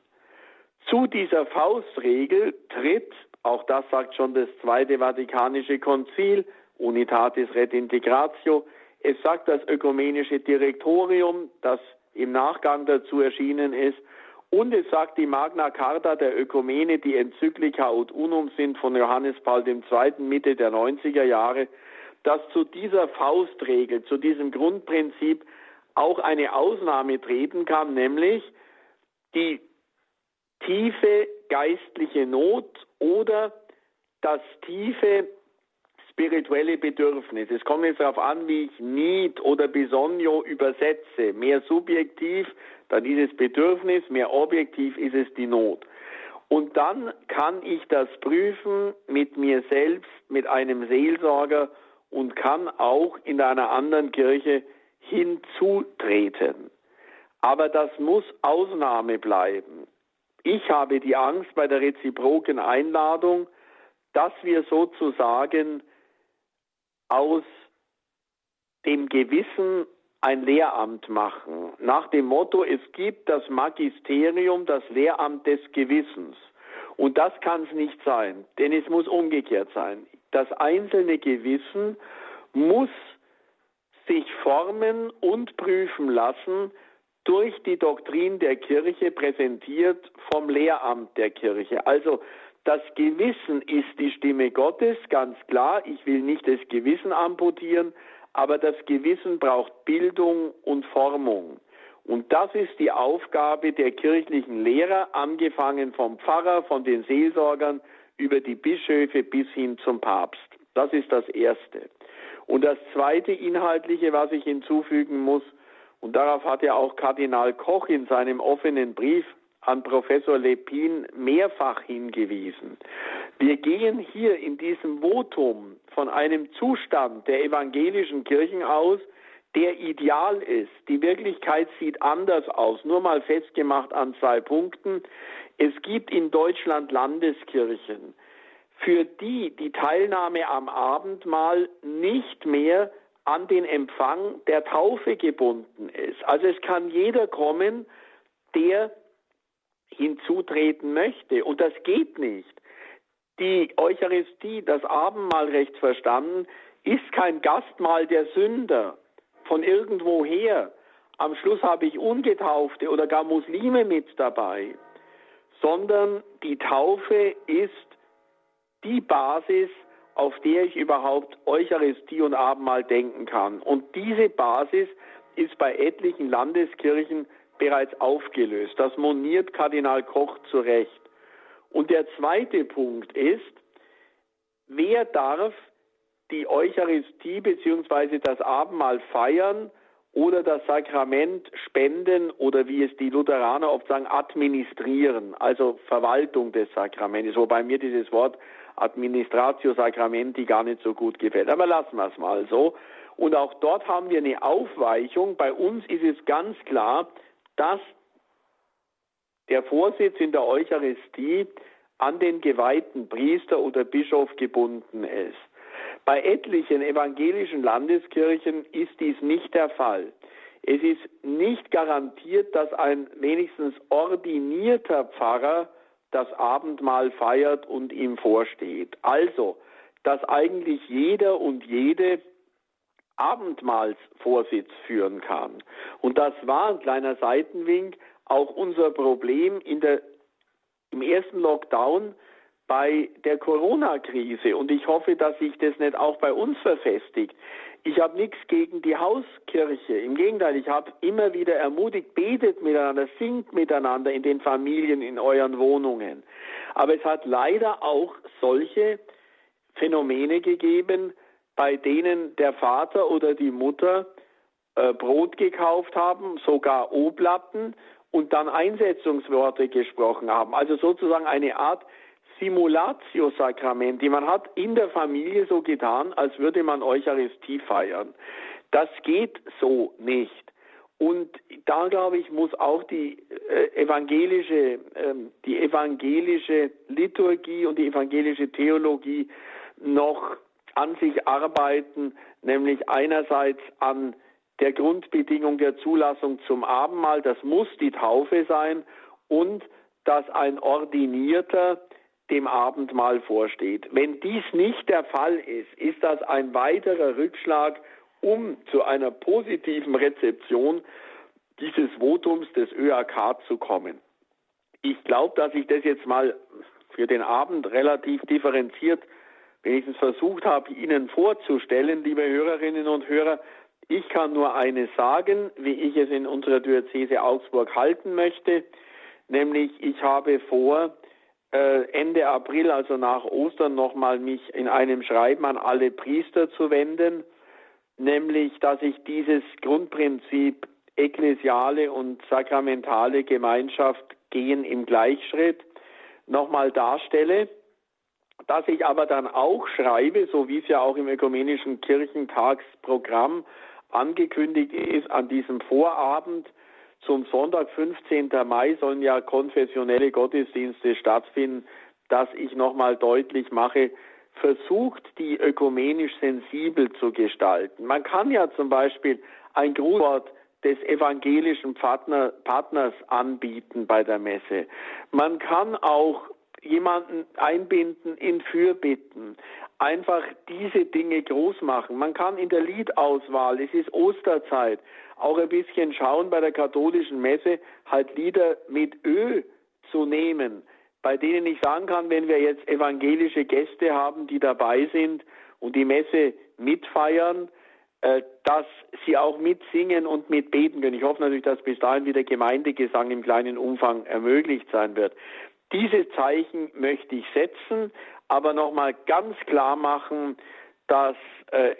B: Zu dieser Faustregel tritt, auch das sagt schon das Zweite Vatikanische Konzil, Unitatis Redintegratio, es sagt das ökumenische Direktorium, das im Nachgang dazu erschienen ist. Und es sagt die Magna Carta der Ökumene, die Enzyklika ut unum sind von Johannes Paul II. Mitte der 90er Jahre, dass zu dieser Faustregel, zu diesem Grundprinzip auch eine Ausnahme treten kann, nämlich die tiefe geistliche Not oder das tiefe spirituelle Bedürfnis. Es kommt jetzt darauf an, wie ich Need oder Bisogno übersetze. Mehr subjektiv, dann ist es Bedürfnis, mehr objektiv ist es die Not. Und dann kann ich das prüfen mit mir selbst, mit einem Seelsorger und kann auch in einer anderen Kirche hinzutreten. Aber das muss Ausnahme bleiben. Ich habe die Angst bei der reziproken Einladung, dass wir sozusagen aus dem Gewissen ein Lehramt machen. Nach dem Motto, es gibt das Magisterium, das Lehramt des Gewissens. Und das kann es nicht sein, denn es muss umgekehrt sein. Das einzelne Gewissen muss sich formen und prüfen lassen durch die Doktrin der Kirche präsentiert vom Lehramt der Kirche. Also das Gewissen ist die Stimme Gottes, ganz klar. Ich will nicht das Gewissen amputieren, aber das Gewissen braucht Bildung und Formung. Und das ist die Aufgabe der kirchlichen Lehrer, angefangen vom Pfarrer, von den Seelsorgern, über die Bischöfe bis hin zum Papst. Das ist das Erste. Und das Zweite Inhaltliche, was ich hinzufügen muss, und darauf hat ja auch Kardinal Koch in seinem offenen Brief an Professor Lepin mehrfach hingewiesen. Wir gehen hier in diesem Votum von einem Zustand der evangelischen Kirchen aus, der ideal ist. Die Wirklichkeit sieht anders aus. Nur mal festgemacht an zwei Punkten. Es gibt in Deutschland Landeskirchen, für die die Teilnahme am Abendmahl nicht mehr an den Empfang der Taufe gebunden ist. Also es kann jeder kommen, der hinzutreten möchte. Und das geht nicht. Die Eucharistie, das Abendmahlrecht verstanden, ist kein Gastmahl der Sünder von irgendwoher. Am Schluss habe ich Ungetaufte oder gar Muslime mit dabei, sondern die Taufe ist die Basis, auf der ich überhaupt Eucharistie und Abendmahl denken kann. Und diese Basis ist bei etlichen Landeskirchen bereits aufgelöst. Das moniert Kardinal Koch zu Recht. Und der zweite Punkt ist, wer darf die Eucharistie bzw. das Abendmahl feiern oder das Sakrament spenden oder wie es die Lutheraner oft sagen, administrieren, also Verwaltung des Sakramentes, wobei mir dieses Wort Administratio Sacramenti gar nicht so gut gefällt. Aber lassen wir es mal so. Und auch dort haben wir eine Aufweichung. Bei uns ist es ganz klar, dass der Vorsitz in der Eucharistie an den geweihten Priester oder Bischof gebunden ist. Bei etlichen evangelischen Landeskirchen ist dies nicht der Fall. Es ist nicht garantiert, dass ein wenigstens ordinierter Pfarrer das Abendmahl feiert und ihm vorsteht. Also, dass eigentlich jeder und jede Abendmahlsvorsitz führen kann. Und das war ein kleiner Seitenwink, auch unser Problem in der, im ersten Lockdown bei der Corona-Krise. Und ich hoffe, dass sich das nicht auch bei uns verfestigt. Ich habe nichts gegen die Hauskirche. Im Gegenteil, ich habe immer wieder ermutigt, betet miteinander, singt miteinander in den Familien, in euren Wohnungen. Aber es hat leider auch solche Phänomene gegeben, bei denen der Vater oder die Mutter äh, Brot gekauft haben, sogar Oblatten und dann Einsetzungsworte gesprochen haben. Also sozusagen eine Art Simulatio-Sakrament, die man hat in der Familie so getan, als würde man Eucharistie feiern. Das geht so nicht. Und da glaube ich, muss auch die äh, evangelische, ähm, die evangelische Liturgie und die evangelische Theologie noch an sich arbeiten, nämlich einerseits an der Grundbedingung der Zulassung zum Abendmahl, das muss die Taufe sein, und dass ein Ordinierter dem Abendmahl vorsteht. Wenn dies nicht der Fall ist, ist das ein weiterer Rückschlag, um zu einer positiven Rezeption dieses Votums des ÖAK zu kommen. Ich glaube, dass ich das jetzt mal für den Abend relativ differenziert wenigstens versucht habe, Ihnen vorzustellen, liebe Hörerinnen und Hörer. Ich kann nur eines sagen, wie ich es in unserer Diözese Augsburg halten möchte, nämlich ich habe vor, äh, Ende April, also nach Ostern, nochmal mich in einem Schreiben an alle Priester zu wenden, nämlich, dass ich dieses Grundprinzip ekklesiale und sakramentale Gemeinschaft gehen im Gleichschritt nochmal darstelle, dass ich aber dann auch schreibe, so wie es ja auch im ökumenischen Kirchentagsprogramm angekündigt ist, an diesem Vorabend, zum Sonntag, 15. Mai, sollen ja konfessionelle Gottesdienste stattfinden, dass ich nochmal deutlich mache, versucht, die ökumenisch sensibel zu gestalten. Man kann ja zum Beispiel ein Grußwort des evangelischen Partner, Partners anbieten bei der Messe. Man kann auch jemanden einbinden in Fürbitten. Einfach diese Dinge groß machen. Man kann in der Liedauswahl, es ist Osterzeit, auch ein bisschen schauen bei der katholischen Messe, halt Lieder mit Ö zu nehmen, bei denen ich sagen kann, wenn wir jetzt evangelische Gäste haben, die dabei sind und die Messe mitfeiern, äh, dass sie auch mitsingen und mitbeten können. Ich hoffe natürlich, dass bis dahin wieder Gemeindegesang im kleinen Umfang ermöglicht sein wird. Diese Zeichen möchte ich setzen, aber nochmal ganz klar machen, dass äh,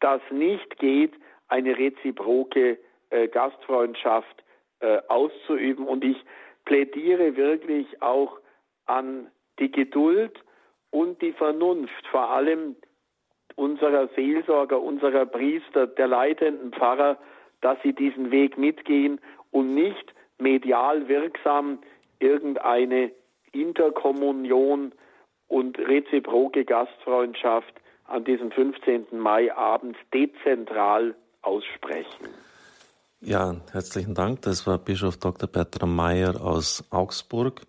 B: das nicht geht, eine reziproke äh, Gastfreundschaft äh, auszuüben. Und ich plädiere wirklich auch an die Geduld und die Vernunft, vor allem unserer Seelsorger, unserer Priester, der leitenden Pfarrer, dass sie diesen Weg mitgehen und nicht medial wirksam irgendeine Interkommunion und reziproke Gastfreundschaft an diesem 15. Mai-Abend dezentral aussprechen.
A: Ja, herzlichen Dank. Das war Bischof Dr. Bertram Mayer aus Augsburg.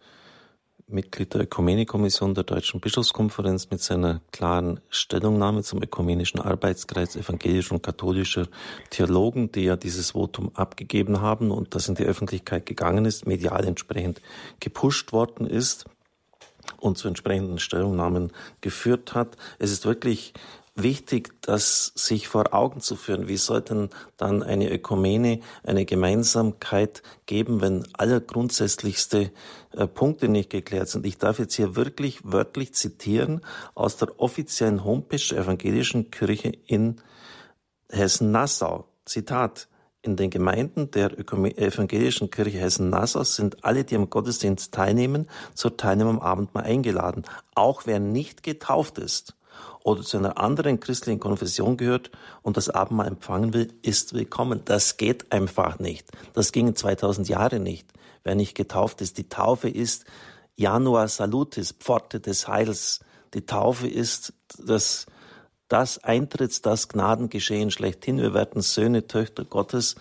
A: Mitglied der Ökumenekommission der Deutschen Bischofskonferenz mit seiner klaren Stellungnahme zum ökumenischen Arbeitskreis evangelischer und katholischer Theologen, die ja dieses Votum abgegeben haben und das in die Öffentlichkeit gegangen ist, medial entsprechend gepusht worden ist und zu entsprechenden Stellungnahmen geführt hat. Es ist wirklich wichtig, das sich vor Augen zu führen. Wie soll denn dann eine Ökumene, eine Gemeinsamkeit geben, wenn alle grundsätzlichste äh, Punkte nicht geklärt sind? Ich darf jetzt hier wirklich wörtlich zitieren aus der offiziellen Homepage der Evangelischen Kirche in Hessen-Nassau. Zitat. In den Gemeinden der Evangelischen Kirche Hessen-Nassau sind alle, die am Gottesdienst teilnehmen, zur Teilnahme am Abendmahl eingeladen. Auch wer nicht getauft ist oder zu einer anderen christlichen Konfession gehört und das Abendmahl empfangen will, ist willkommen. Das geht einfach nicht. Das ging 2000 Jahre nicht. Wer nicht getauft ist, die Taufe ist Januar Salutis, Pforte des Heils. Die Taufe ist das, das Eintritts, das Gnadengeschehen schlechthin. Wir werden Söhne, Töchter Gottes.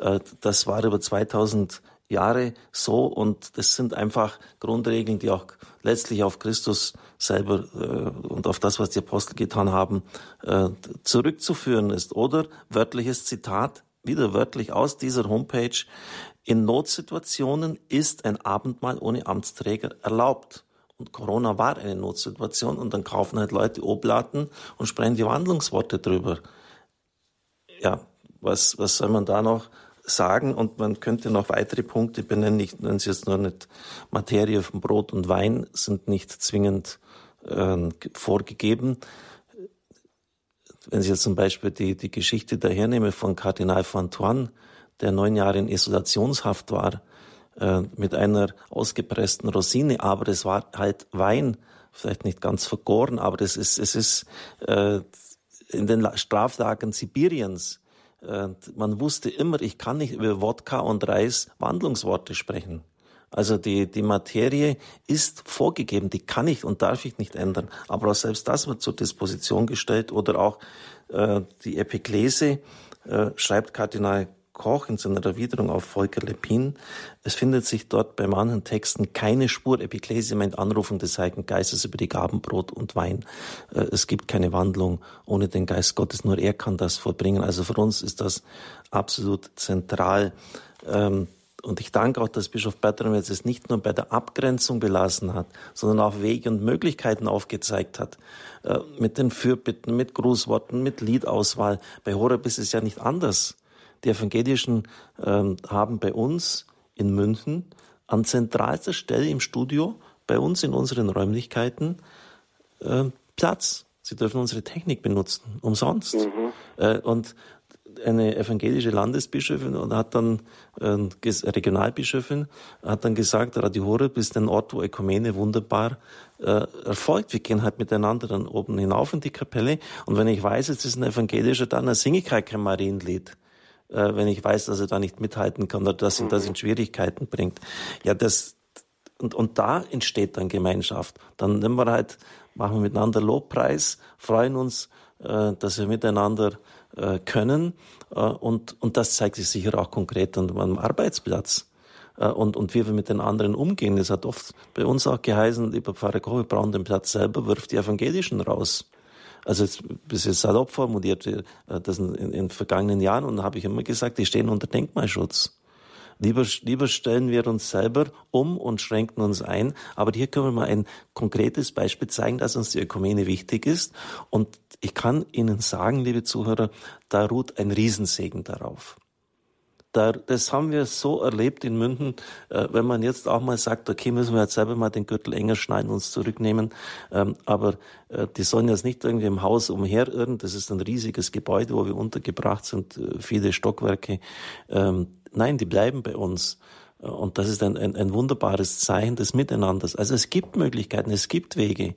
A: Äh, das war über 2000 Jahre so und das sind einfach Grundregeln, die auch letztlich auf Christus selber äh, und auf das, was die Apostel getan haben, äh, zurückzuführen ist. Oder wörtliches Zitat, wieder wörtlich aus dieser Homepage, in Notsituationen ist ein Abendmahl ohne Amtsträger erlaubt. Und Corona war eine Notsituation und dann kaufen halt Leute Oblaten und sprechen die Wandlungsworte drüber. Ja, was, was soll man da noch sagen und man könnte noch weitere Punkte benennen. Ich nenne sie jetzt nur nicht. Materie von Brot und Wein sind nicht zwingend äh, vorgegeben. Wenn Sie jetzt zum Beispiel die, die Geschichte dahernehmen von Kardinal Antoine, der neun Jahre in Isolationshaft war, äh, mit einer ausgepressten Rosine, aber es war halt Wein, vielleicht nicht ganz vergoren, aber es ist, es ist äh, in den Straflagern Sibiriens man wusste immer, ich kann nicht über Wodka und Reis Wandlungsworte sprechen. Also die, die Materie ist vorgegeben, die kann ich und darf ich nicht ändern. Aber auch selbst das wird zur Disposition gestellt oder auch äh, die Epiklese äh, schreibt Kardinal Koch in seiner Erwiderung auf Volker Lepin. Es findet sich dort bei manchen Texten keine Spur. Epiklesie meint Anrufung des Heiligen Geistes über die Gaben Brot und Wein. Äh, es gibt keine Wandlung ohne den Geist Gottes. Nur er kann das vollbringen. Also für uns ist das absolut zentral. Ähm, und ich danke auch, dass Bischof Bertram jetzt es nicht nur bei der Abgrenzung belassen hat, sondern auch Wege und Möglichkeiten aufgezeigt hat. Äh, mit den Fürbitten, mit Grußworten, mit Liedauswahl. Bei Horeb ist es ja nicht anders. Die Evangelischen ähm, haben bei uns in München an zentralster Stelle im Studio, bei uns in unseren Räumlichkeiten, äh, Platz. Sie dürfen unsere Technik benutzen, umsonst. Mhm. Äh, und eine evangelische Landesbischöfin und hat dann äh, Regionalbischöfin hat dann gesagt, Radio Horeb ist ein Ort, wo Ökumene wunderbar äh, erfolgt. Wir gehen halt miteinander dann oben hinauf in die Kapelle und wenn ich weiß, es ist ein evangelischer, dann singe ich kein Marienlied äh, wenn ich weiß, dass er da nicht mithalten kann oder dass ihn das in Schwierigkeiten bringt. Ja, das, und, und da entsteht dann Gemeinschaft. Dann nehmen wir halt, machen wir miteinander Lobpreis, freuen uns, äh, dass wir miteinander äh, können. Äh, und, und das zeigt sich sicher auch konkret an meinem Arbeitsplatz. Äh, und, und wie wir mit den anderen umgehen. Das hat oft bei uns auch geheißen, lieber Pfarrer Koch, wir brauchen den Platz selber, wirft die Evangelischen raus. Also jetzt, bis jetzt salopp formuliert, äh, das in, in, in vergangenen Jahren und habe ich immer gesagt, die stehen unter Denkmalschutz. Lieber, lieber stellen wir uns selber um und schränken uns ein. Aber hier können wir mal ein konkretes Beispiel zeigen, dass uns die Ökumene wichtig ist. Und ich kann Ihnen sagen, liebe Zuhörer, da ruht ein Riesensegen darauf da, das haben wir so erlebt in München, äh, wenn man jetzt auch mal sagt, okay, müssen wir jetzt selber mal den Gürtel enger schneiden, uns zurücknehmen, ähm, aber äh, die sollen jetzt nicht irgendwie im Haus umherirren, das ist ein riesiges Gebäude, wo wir untergebracht sind, äh, viele Stockwerke. Ähm, nein, die bleiben bei uns. Und das ist ein, ein, ein wunderbares Zeichen des Miteinanders. Also es gibt Möglichkeiten, es gibt Wege,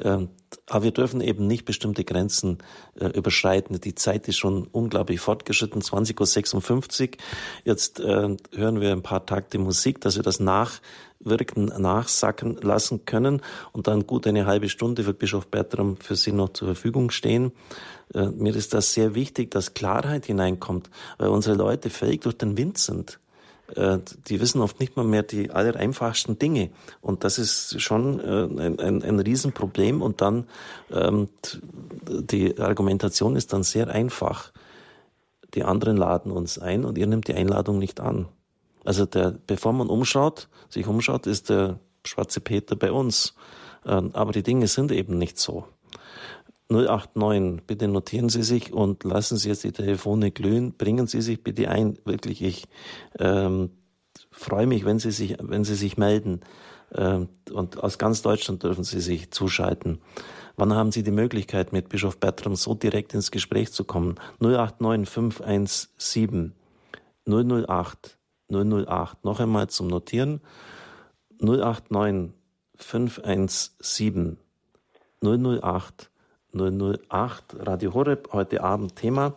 A: ähm, aber wir dürfen eben nicht bestimmte Grenzen äh, überschreiten. Die Zeit ist schon unglaublich fortgeschritten, 20.56 Uhr. Jetzt äh, hören wir ein paar Takte Musik, dass wir das nachwirken, nachsacken lassen können. Und dann gut eine halbe Stunde wird Bischof Bertram für Sie noch zur Verfügung stehen. Äh, mir ist das sehr wichtig, dass Klarheit hineinkommt, weil unsere Leute völlig durch den Wind sind. Äh, die wissen oft nicht mal mehr die allereinfachsten Dinge. Und das ist schon äh, ein, ein, ein Riesenproblem. Und dann, ähm, die Argumentation ist dann sehr einfach. Die anderen laden uns ein und ihr nimmt die Einladung nicht an. Also der, bevor man umschaut, sich umschaut, ist der schwarze Peter bei uns. Ähm, aber die Dinge sind eben nicht so. 089, bitte notieren Sie sich und lassen Sie jetzt die Telefone glühen. Bringen Sie sich bitte ein. Wirklich, ich ähm, freue mich, wenn Sie sich, wenn Sie sich melden. Ähm, und aus ganz Deutschland dürfen Sie sich zuschalten. Wann haben Sie die Möglichkeit, mit Bischof Bertram so direkt ins Gespräch zu kommen? 089 517 008 008. Noch einmal zum Notieren. 089 517 008 008 Radio Horeb, heute Abend Thema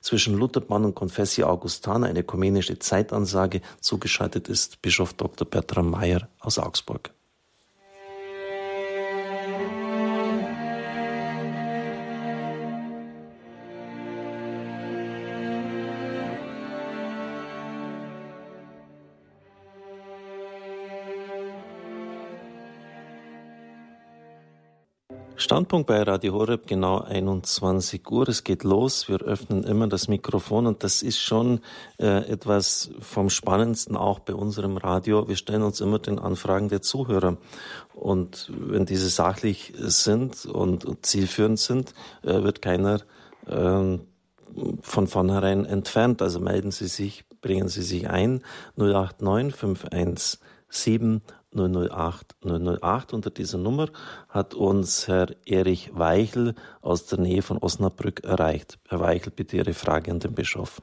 A: zwischen Lutherbahn und Confessio Augustana, eine ökumenische Zeitansage. Zugeschaltet ist Bischof Dr. Bertram Mayer aus Augsburg. Standpunkt bei Radio Horeb genau 21 Uhr. Es geht los. Wir öffnen immer das Mikrofon und das ist schon äh, etwas vom Spannendsten auch bei unserem Radio. Wir stellen uns immer den Anfragen der Zuhörer. Und wenn diese sachlich sind und, und zielführend sind, äh, wird keiner äh, von vornherein entfernt. Also melden Sie sich, bringen Sie sich ein. 089 517 008 008. Unter dieser Nummer hat uns Herr Erich Weichel aus der Nähe von Osnabrück erreicht. Herr Weichel, bitte Ihre Frage an den Bischof.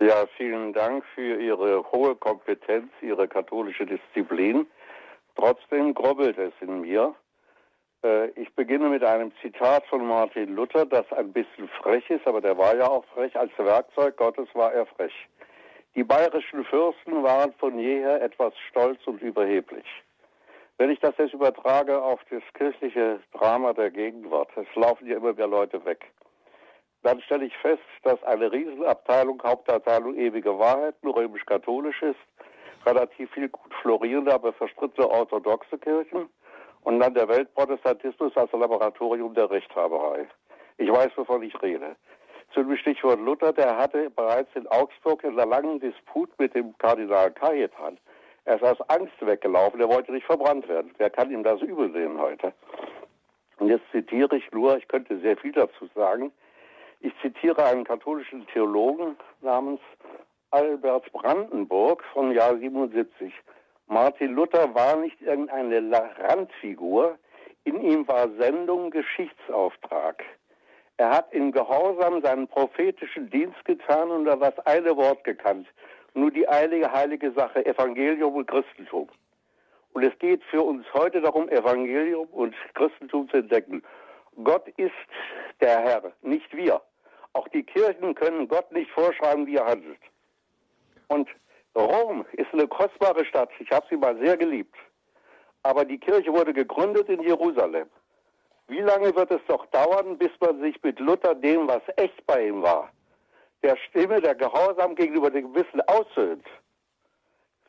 C: Ja, vielen Dank für Ihre hohe Kompetenz, Ihre katholische Disziplin. Trotzdem grobbelt es in mir. Äh, ich beginne mit einem Zitat von Martin Luther, das ein bisschen frech ist, aber der war ja auch frech. Als Werkzeug Gottes war er frech. Die bayerischen Fürsten waren von jeher etwas stolz und überheblich. Wenn ich das jetzt übertrage auf das kirchliche Drama der Gegenwart, es laufen ja immer mehr Leute weg, dann stelle ich fest, dass eine Riesenabteilung, Hauptabteilung ewige Wahrheit, römisch-katholisch ist, relativ viel gut florierende, aber verstrittene orthodoxe Kirchen und dann der Weltprotestantismus als Laboratorium der Rechthaberei. Ich weiß, wovon ich rede. Zum Stichwort Luther, der hatte bereits in Augsburg in einer langen Disput mit dem Kardinal Cajetan. Er ist aus Angst weggelaufen, er wollte nicht verbrannt werden. Wer kann ihm das übel sehen heute? Und jetzt zitiere ich nur, ich könnte sehr viel dazu sagen. Ich zitiere einen katholischen Theologen namens Albert Brandenburg vom Jahr 77. Martin Luther war nicht irgendeine Randfigur, in ihm war Sendung Geschichtsauftrag. Er hat in Gehorsam seinen prophetischen Dienst getan und er das eine Wort gekannt. Nur die eilige, heilige Sache, Evangelium und Christentum. Und es geht für uns heute darum, Evangelium und Christentum zu entdecken. Gott ist der Herr, nicht wir. Auch die Kirchen können Gott nicht vorschreiben, wie er handelt. Und Rom ist eine kostbare Stadt. Ich habe sie mal sehr geliebt. Aber die Kirche wurde gegründet in Jerusalem. Wie lange wird es doch dauern, bis man sich mit Luther dem, was echt bei ihm war, der Stimme, der Gehorsam gegenüber dem Wissen aussöhnt?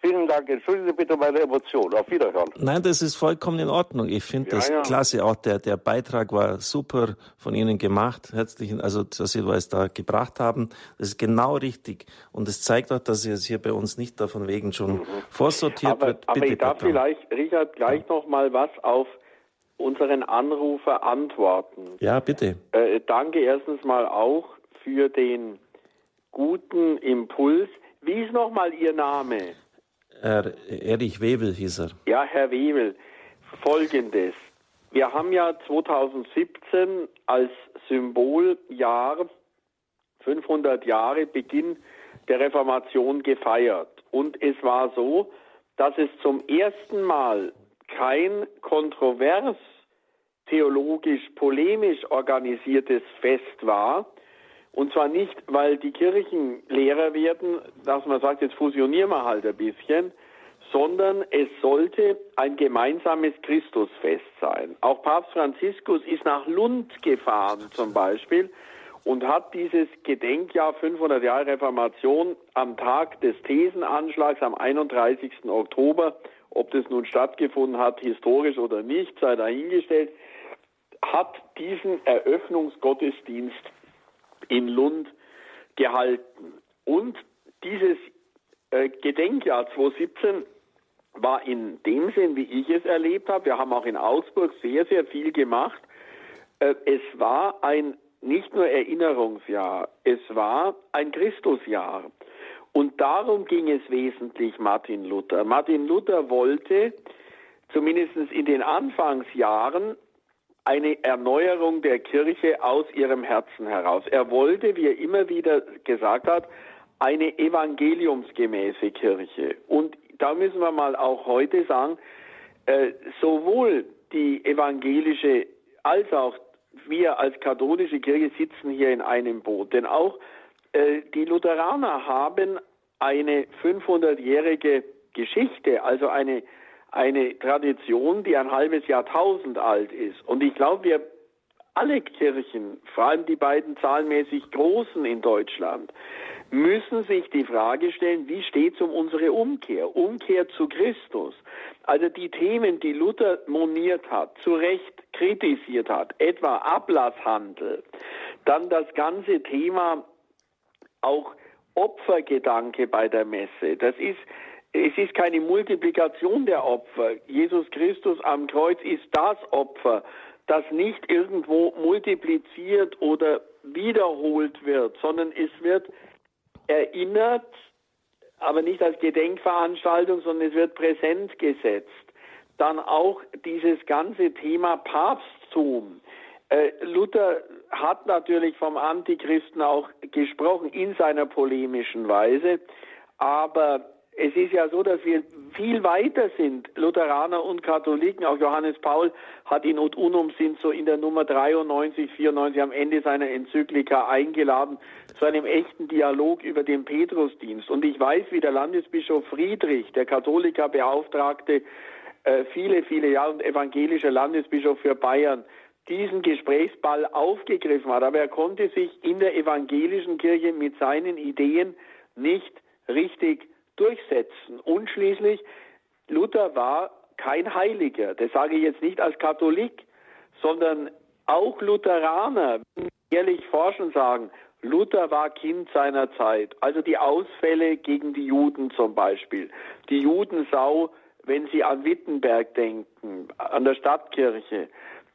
C: Vielen Dank. Entschuldigen Sie bitte meine Emotion. Auf Wiederhören.
A: Nein, das ist vollkommen in Ordnung. Ich finde das ja. klasse. Auch der, der Beitrag war super von Ihnen gemacht. Herzlichen, also, dass Sie was da gebracht haben. Das ist genau richtig. Und es zeigt auch, dass es hier bei uns nicht davon wegen schon mhm. vorsortiert
B: aber,
A: wird.
B: Bitte, aber ich darf Bertram. vielleicht, Richard, gleich ja. noch mal was auf unseren Anrufer antworten.
A: Ja, bitte.
B: Äh, danke erstens mal auch für den guten Impuls. Wie ist nochmal Ihr Name?
A: Herr Erich Webel hieß er.
B: Ja, Herr Webel. Folgendes. Wir haben ja 2017 als Symboljahr 500 Jahre Beginn der Reformation gefeiert. Und es war so, dass es zum ersten Mal kein kontrovers theologisch polemisch organisiertes Fest war, und zwar nicht, weil die Kirchen leerer werden, dass man sagt, jetzt fusionieren wir halt ein bisschen, sondern es sollte ein gemeinsames Christusfest sein. Auch Papst Franziskus ist nach Lund gefahren zum Beispiel und hat dieses Gedenkjahr 500 Jahre Reformation am Tag des Thesenanschlags am 31. Oktober, ob das nun stattgefunden hat, historisch oder nicht, sei dahingestellt, hat diesen Eröffnungsgottesdienst in Lund gehalten. Und dieses äh, Gedenkjahr 2017 war in dem Sinn, wie ich es erlebt habe, wir haben auch in Augsburg sehr, sehr viel gemacht, äh, es war ein nicht nur Erinnerungsjahr, es war ein Christusjahr. Und darum ging es wesentlich Martin Luther. Martin Luther wollte zumindest in den Anfangsjahren eine Erneuerung der Kirche aus ihrem Herzen heraus. Er wollte, wie er immer wieder gesagt hat, eine evangeliumsgemäße Kirche. Und da müssen wir mal auch heute sagen, äh, sowohl die evangelische als auch wir als katholische Kirche sitzen hier in einem Boot. Denn auch äh, die Lutheraner haben eine 500-jährige Geschichte, also eine eine Tradition, die ein halbes Jahrtausend alt ist. Und ich glaube, wir alle Kirchen, vor allem die beiden zahlenmäßig großen in Deutschland, müssen sich die Frage stellen, wie steht es um unsere Umkehr? Umkehr zu Christus. Also die Themen, die Luther moniert hat, zu Recht kritisiert hat, etwa Ablasshandel, dann das ganze Thema auch Opfergedanke bei der Messe. Das ist es ist keine Multiplikation der Opfer. Jesus Christus am Kreuz ist das Opfer, das nicht irgendwo multipliziert oder wiederholt wird, sondern es wird erinnert, aber nicht als Gedenkveranstaltung, sondern es wird präsent gesetzt. Dann auch dieses ganze Thema Papsttum. Äh, Luther hat natürlich vom Antichristen auch gesprochen in seiner polemischen Weise, aber es ist ja so, dass wir viel weiter sind, Lutheraner und Katholiken. Auch Johannes Paul hat in Ut Unum sind so in der Nummer 93, 94 am Ende seiner Enzyklika eingeladen zu einem echten Dialog über den Petrusdienst. Und ich weiß, wie der Landesbischof Friedrich, der Katholikerbeauftragte, äh, viele, viele Jahre und evangelischer Landesbischof für Bayern, diesen Gesprächsball aufgegriffen hat. Aber er konnte sich in der evangelischen Kirche mit seinen Ideen nicht richtig durchsetzen. Und schließlich, Luther war kein Heiliger. Das sage ich jetzt nicht als Katholik, sondern auch Lutheraner, ehrlich forschen, sagen, Luther war Kind seiner Zeit. Also die Ausfälle gegen die Juden zum Beispiel. Die Judensau, wenn sie an Wittenberg denken, an der Stadtkirche.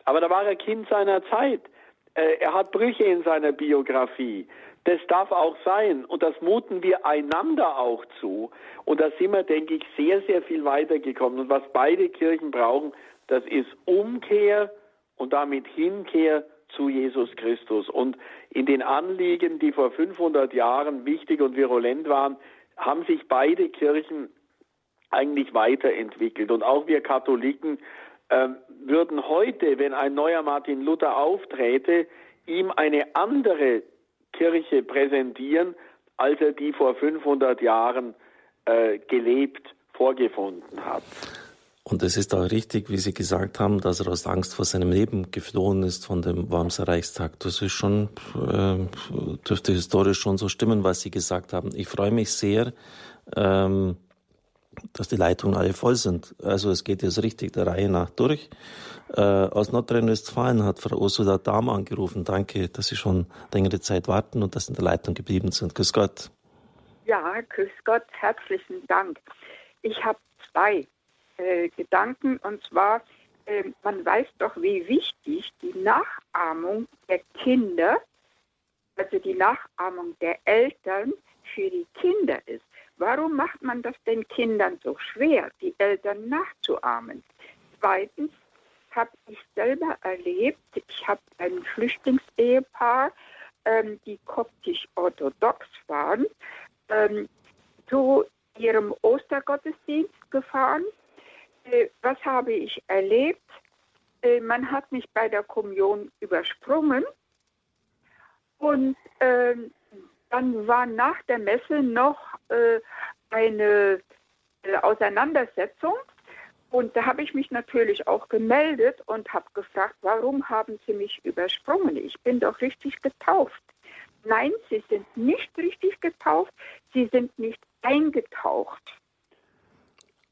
B: Aber da war er Kind seiner Zeit. Äh, er hat Brüche in seiner Biografie. Das darf auch sein und das muten wir einander auch zu. Und da sind wir, denke ich, sehr, sehr viel weitergekommen. Und was beide Kirchen brauchen, das ist Umkehr und damit Hinkehr zu Jesus Christus. Und in den Anliegen, die vor 500 Jahren wichtig und virulent waren, haben sich beide Kirchen eigentlich weiterentwickelt. Und auch wir Katholiken äh, würden heute, wenn ein neuer Martin Luther aufträte, ihm eine andere Kirche präsentieren, als er die vor 500 Jahren äh, gelebt vorgefunden hat.
A: Und es ist auch richtig, wie Sie gesagt haben, dass er aus Angst vor seinem Leben geflohen ist von dem Wormser Reichstag. Das ist schon, äh, dürfte historisch schon so stimmen, was Sie gesagt haben. Ich freue mich sehr, ähm, dass die Leitungen alle voll sind. Also es geht jetzt richtig der Reihe nach durch. Äh, aus Nordrhein-Westfalen hat Frau Ursula Dahm angerufen. Danke, dass Sie schon längere Zeit warten und dass Sie in der Leitung geblieben sind. Grüß Gott.
D: Ja, grüß Gott, herzlichen Dank. Ich habe zwei äh, Gedanken und zwar, äh, man weiß doch, wie wichtig die Nachahmung der Kinder, also die Nachahmung der Eltern für die Kinder ist. Warum macht man das den Kindern so schwer, die Eltern nachzuahmen? Zweitens habe ich selber erlebt, ich habe ein Flüchtlingsehepaar, ähm, die koptisch orthodox waren. Ähm, so ihrem Ostergottesdienst gefahren. Äh, was habe ich erlebt? Äh, man hat mich bei der Kommunion übersprungen und äh, dann war nach der Messe noch äh, eine äh, Auseinandersetzung und da habe ich mich natürlich auch gemeldet und habe gefragt, warum haben Sie mich übersprungen? Ich bin doch richtig getauft. Nein, Sie sind nicht richtig getauft, Sie sind nicht eingetaucht.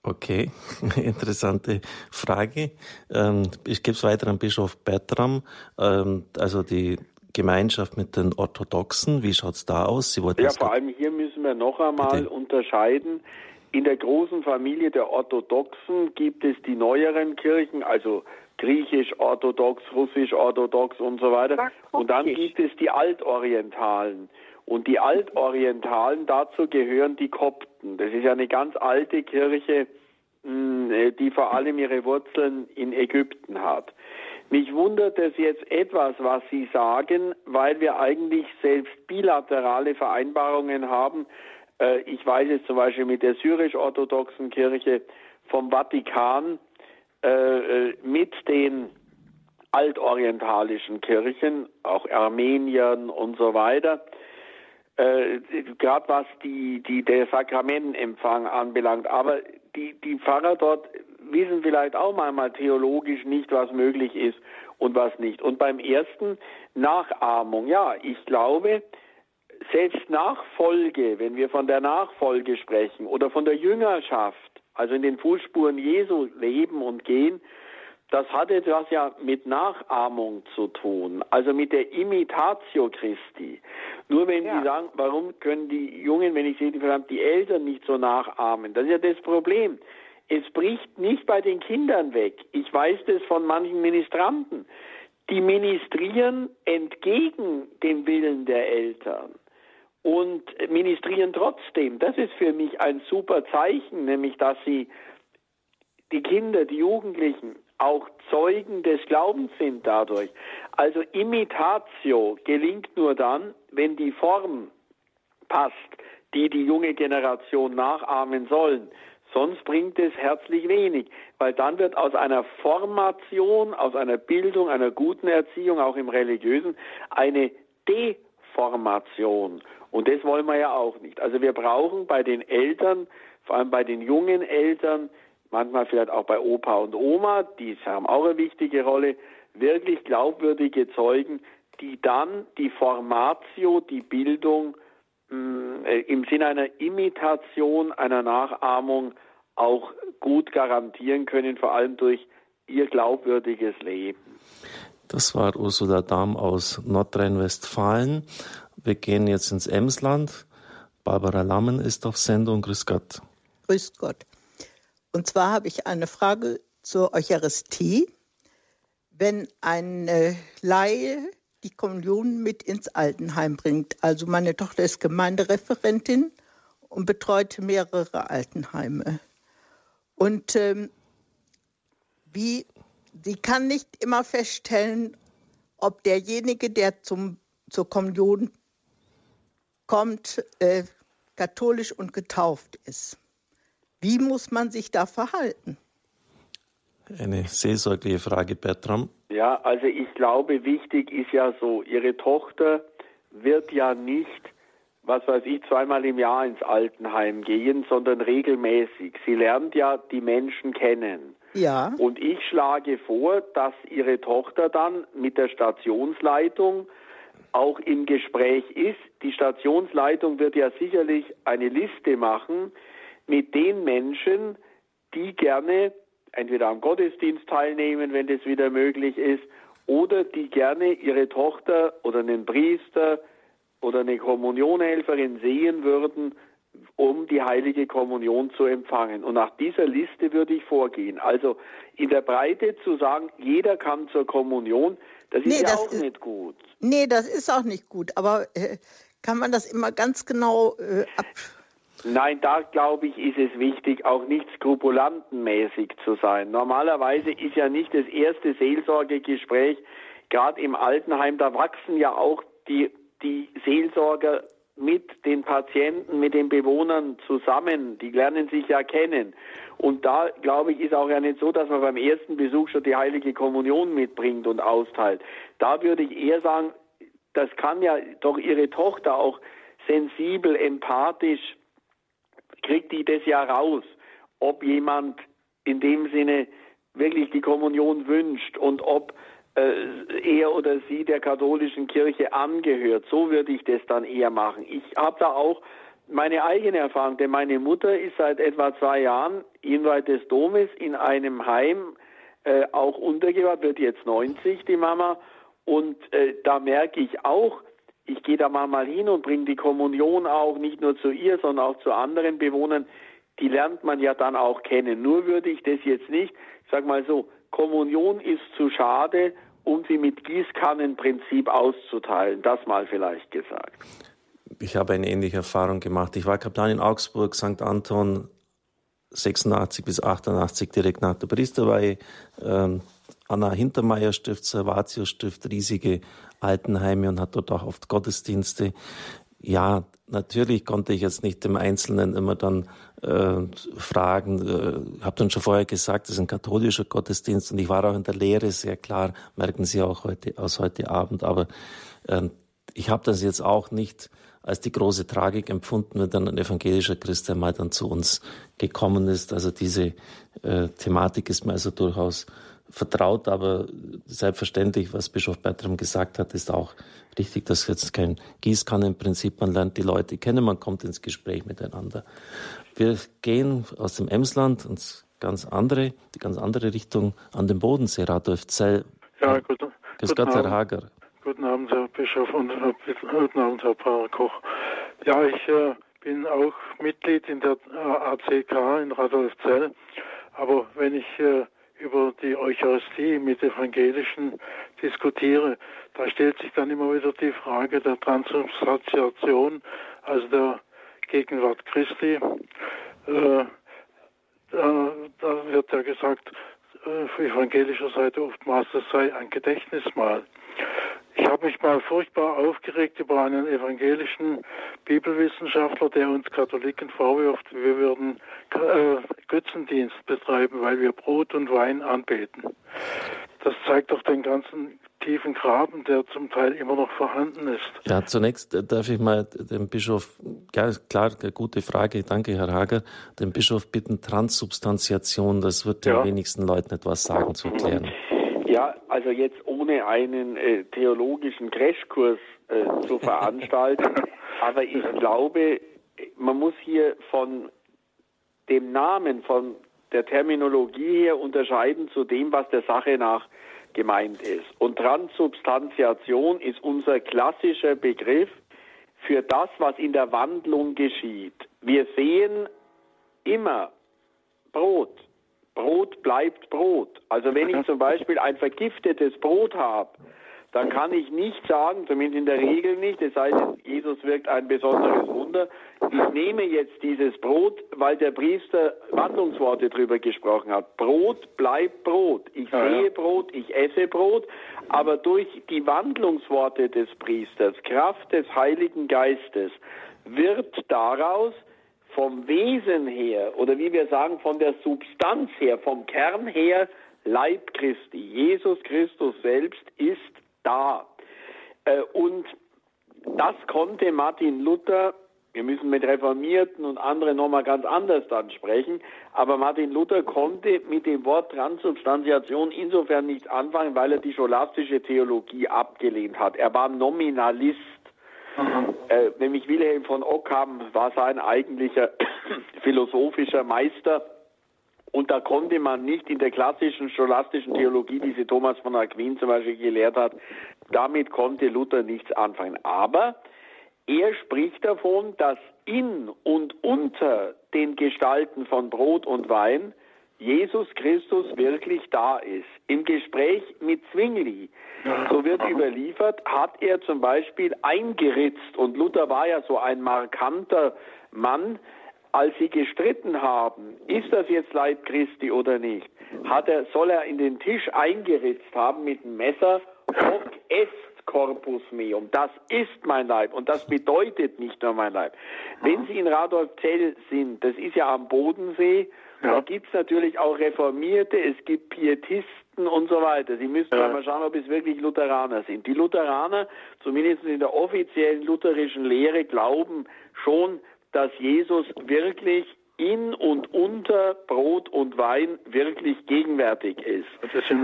A: Okay, interessante Frage. Ähm, ich gebe es weiter an Bischof Bertram. Ähm, also die Gemeinschaft mit den Orthodoxen, wie schaut es da aus?
B: ja, vor allem hier müssen wir noch einmal Bitte? unterscheiden. In der großen Familie der Orthodoxen gibt es die neueren Kirchen, also griechisch-orthodox, russisch-orthodox und so weiter. Und dann gibt es die Altorientalen. Und die Altorientalen, dazu gehören die Kopten. Das ist ja eine ganz alte Kirche, hm, äh, die vor allem ihre Wurzeln in Ägypten hat. Mich wundert es jetzt etwas, was Sie sagen, weil wir eigentlich selbst bilaterale Vereinbarungen haben. Äh, ich weiß es zum Beispiel mit der syrisch-orthodoxen Kirche vom Vatikan äh, mit den altorientalischen Kirchen, auch Armenien und so weiter äh, gerade was die, die, der Sakramentenempfang anbelangt. Aber die, die Pfarrer dort wissen vielleicht auch manchmal theologisch nicht, was möglich ist und was nicht. Und beim ersten Nachahmung, ja, ich glaube, selbst Nachfolge, wenn wir von der Nachfolge sprechen oder von der Jüngerschaft, also in den Fußspuren Jesu leben und gehen, das hat etwas ja mit Nachahmung zu tun, also mit der Imitatio Christi. Nur wenn ja. Sie sagen, warum können die Jungen, wenn ich sehe, die, die Eltern nicht so nachahmen, das ist ja das Problem. Es bricht nicht bei den Kindern weg. Ich weiß das von manchen Ministranten. Die ministrieren entgegen dem Willen der Eltern und ministrieren trotzdem. Das ist für mich ein super Zeichen, nämlich dass sie die Kinder, die Jugendlichen auch Zeugen des Glaubens sind dadurch. Also Imitatio gelingt nur dann, wenn die Form passt, die die junge Generation nachahmen sollen. Sonst bringt es herzlich wenig, weil dann wird aus einer Formation, aus einer Bildung, einer guten Erziehung, auch im religiösen, eine Deformation. Und das wollen wir ja auch nicht. Also wir brauchen bei den Eltern, vor allem bei den jungen Eltern, manchmal vielleicht auch bei Opa und Oma, die haben auch eine wichtige Rolle, wirklich glaubwürdige Zeugen, die dann die Formatio, die Bildung im Sinne einer Imitation, einer Nachahmung auch gut garantieren können, vor allem durch ihr glaubwürdiges Leben.
A: Das war Ursula Dahm aus Nordrhein-Westfalen. Wir gehen jetzt ins Emsland. Barbara Lammen ist auf Sendung. Grüß Gott.
E: Grüß Gott. Und zwar habe ich eine Frage zur Eucharistie. Wenn eine Laie die Kommunion mit ins Altenheim bringt, also meine Tochter ist Gemeindereferentin und betreut mehrere Altenheime. Und ähm, wie, sie kann nicht immer feststellen, ob derjenige, der zum, zur Kommunion kommt, äh, katholisch und getauft ist. Wie muss man sich da verhalten?
A: Eine seelsorgliche Frage, Bertram.
B: Ja, also ich glaube, wichtig ist ja so, Ihre Tochter wird ja nicht, was weiß ich, zweimal im Jahr ins Altenheim gehen, sondern regelmäßig. Sie lernt ja die Menschen kennen.
E: Ja.
B: Und ich schlage vor, dass Ihre Tochter dann mit der Stationsleitung auch im Gespräch ist. Die Stationsleitung wird ja sicherlich eine Liste machen, mit den Menschen, die gerne entweder am Gottesdienst teilnehmen, wenn das wieder möglich ist, oder die gerne ihre Tochter oder einen Priester oder eine Kommunionhelferin sehen würden, um die heilige Kommunion zu empfangen. Und nach dieser Liste würde ich vorgehen. Also in der Breite zu sagen, jeder kann zur Kommunion, das ist nee, ja das auch ist, nicht gut.
E: Nee, das ist auch nicht gut. Aber äh, kann man das immer ganz genau äh, ab
B: Nein, da glaube ich, ist es wichtig, auch nicht skrupulantenmäßig zu sein. Normalerweise ist ja nicht das erste Seelsorgegespräch, gerade im Altenheim, da wachsen ja auch die, die Seelsorger mit den Patienten, mit den Bewohnern zusammen. Die lernen sich ja kennen. Und da, glaube ich, ist auch ja nicht so, dass man beim ersten Besuch schon die heilige Kommunion mitbringt und austeilt. Da würde ich eher sagen, das kann ja doch ihre Tochter auch sensibel, empathisch, kriegt die das ja raus, ob jemand in dem Sinne wirklich die Kommunion wünscht und ob äh, er oder sie der katholischen Kirche angehört. So würde ich das dann eher machen. Ich habe da auch meine eigene Erfahrung, denn meine Mutter ist seit etwa zwei Jahren jenseits des Domes in einem Heim äh, auch untergebracht, wird jetzt 90, die Mama. Und äh, da merke ich auch, ich gehe da mal hin und bringe die Kommunion auch nicht nur zu ihr, sondern auch zu anderen Bewohnern. Die lernt man ja dann auch kennen. Nur würde ich das jetzt nicht, ich sag mal so, Kommunion ist zu schade, um sie mit Gießkannenprinzip auszuteilen. Das mal vielleicht gesagt.
A: Ich habe eine ähnliche Erfahrung gemacht. Ich war Kaplan in Augsburg, St. Anton, 86 bis 88 direkt nach der Priesterweihe. Ähm, Anna Hintermeier Stift, Servatio Stift, riesige Altenheime und hat dort auch oft Gottesdienste. Ja, natürlich konnte ich jetzt nicht dem Einzelnen immer dann äh, fragen. Äh, habe dann schon vorher gesagt, das ist ein katholischer Gottesdienst und ich war auch in der Lehre sehr klar, merken Sie auch heute aus heute Abend. Aber äh, ich habe das jetzt auch nicht als die große Tragik empfunden, wenn dann ein evangelischer Christ einmal dann zu uns gekommen ist. Also diese äh, Thematik ist mir also durchaus vertraut, aber selbstverständlich, was Bischof Bertram gesagt hat, ist auch richtig, dass jetzt kein Gießkannenprinzip, man lernt die Leute kennen, man kommt ins Gespräch miteinander. Wir gehen aus dem Emsland ins ganz andere, die ganz andere Richtung an den Bodensee, Radolf Zell.
F: Ja, gut,
A: Grüß Gott, Herr Hager.
F: Guten Abend, Herr Bischof und guten Abend, Herr Pfarrer Koch. Ja, ich äh, bin auch Mitglied in der ACK in Radolfzell. Aber wenn ich äh, über die Eucharistie mit Evangelischen diskutiere, da stellt sich dann immer wieder die Frage der Transubstantiation, also der Gegenwart Christi. Äh, da, da, wird ja gesagt, äh, von evangelischer Seite oftmals, das sei ein Gedächtnismal. Ich habe mich mal furchtbar aufgeregt über einen evangelischen Bibelwissenschaftler, der uns Katholiken vorwirft, wir würden äh, Götzendienst betreiben, weil wir Brot und Wein anbeten. Das zeigt doch den ganzen tiefen Graben, der zum Teil immer noch vorhanden ist.
A: Ja, zunächst äh, darf ich mal den Bischof, ja klar, gute Frage, danke Herr Hager, den Bischof bitten, Transsubstantiation, das wird den wenigsten Leuten etwas sagen zu erklären.
B: Ja, also jetzt ohne einen äh, theologischen Crashkurs äh, zu veranstalten, aber ich glaube, man muss hier von dem Namen, von der Terminologie her unterscheiden zu dem, was der Sache nach gemeint ist. Und Transsubstantiation ist unser klassischer Begriff für das, was in der Wandlung geschieht. Wir sehen immer Brot, Brot bleibt Brot. Also wenn ich zum Beispiel ein vergiftetes Brot habe, dann kann ich nicht sagen, zumindest in der Regel nicht, es sei denn, Jesus wirkt ein besonderes Wunder, ich nehme jetzt dieses Brot, weil der Priester Wandlungsworte drüber gesprochen hat. Brot bleibt Brot. Ich sehe. Brot, ich esse Brot, aber durch die Wandlungsworte des Priesters, Kraft des Heiligen Geistes, wird daraus vom Wesen her oder wie wir sagen, von der Substanz her, vom Kern her, Leib Christi. Jesus Christus selbst ist da. Äh, und das konnte Martin Luther, wir müssen mit Reformierten und anderen nochmal ganz anders dann sprechen, aber Martin Luther konnte mit dem Wort Transubstantiation insofern nichts anfangen, weil er die scholastische Theologie abgelehnt hat. Er war Nominalist. Äh, nämlich Wilhelm von Ockham war sein eigentlicher philosophischer Meister. Und da konnte man nicht in der klassischen scholastischen Theologie, die sie Thomas von Aquin zum Beispiel gelehrt hat, damit konnte Luther nichts anfangen. Aber er spricht davon, dass in und unter den Gestalten von Brot und Wein Jesus Christus wirklich da ist. Im Gespräch mit Zwingli, so wird überliefert, hat er zum Beispiel eingeritzt, und Luther war ja so ein markanter Mann, als sie gestritten haben, ist das jetzt Leib Christi oder nicht, hat er, soll er in den Tisch eingeritzt haben mit dem Messer hoc est corpus meum. Das ist mein Leib und das bedeutet nicht nur mein Leib. Wenn Sie in Radolfzell sind, das ist ja am Bodensee, ja. da gibt es natürlich auch Reformierte, es gibt Pietisten und so weiter. Sie müssen ja. mal schauen, ob es wirklich Lutheraner sind. Die Lutheraner, zumindest in der offiziellen lutherischen Lehre, glauben schon, dass Jesus wirklich in und unter Brot und Wein wirklich gegenwärtig ist.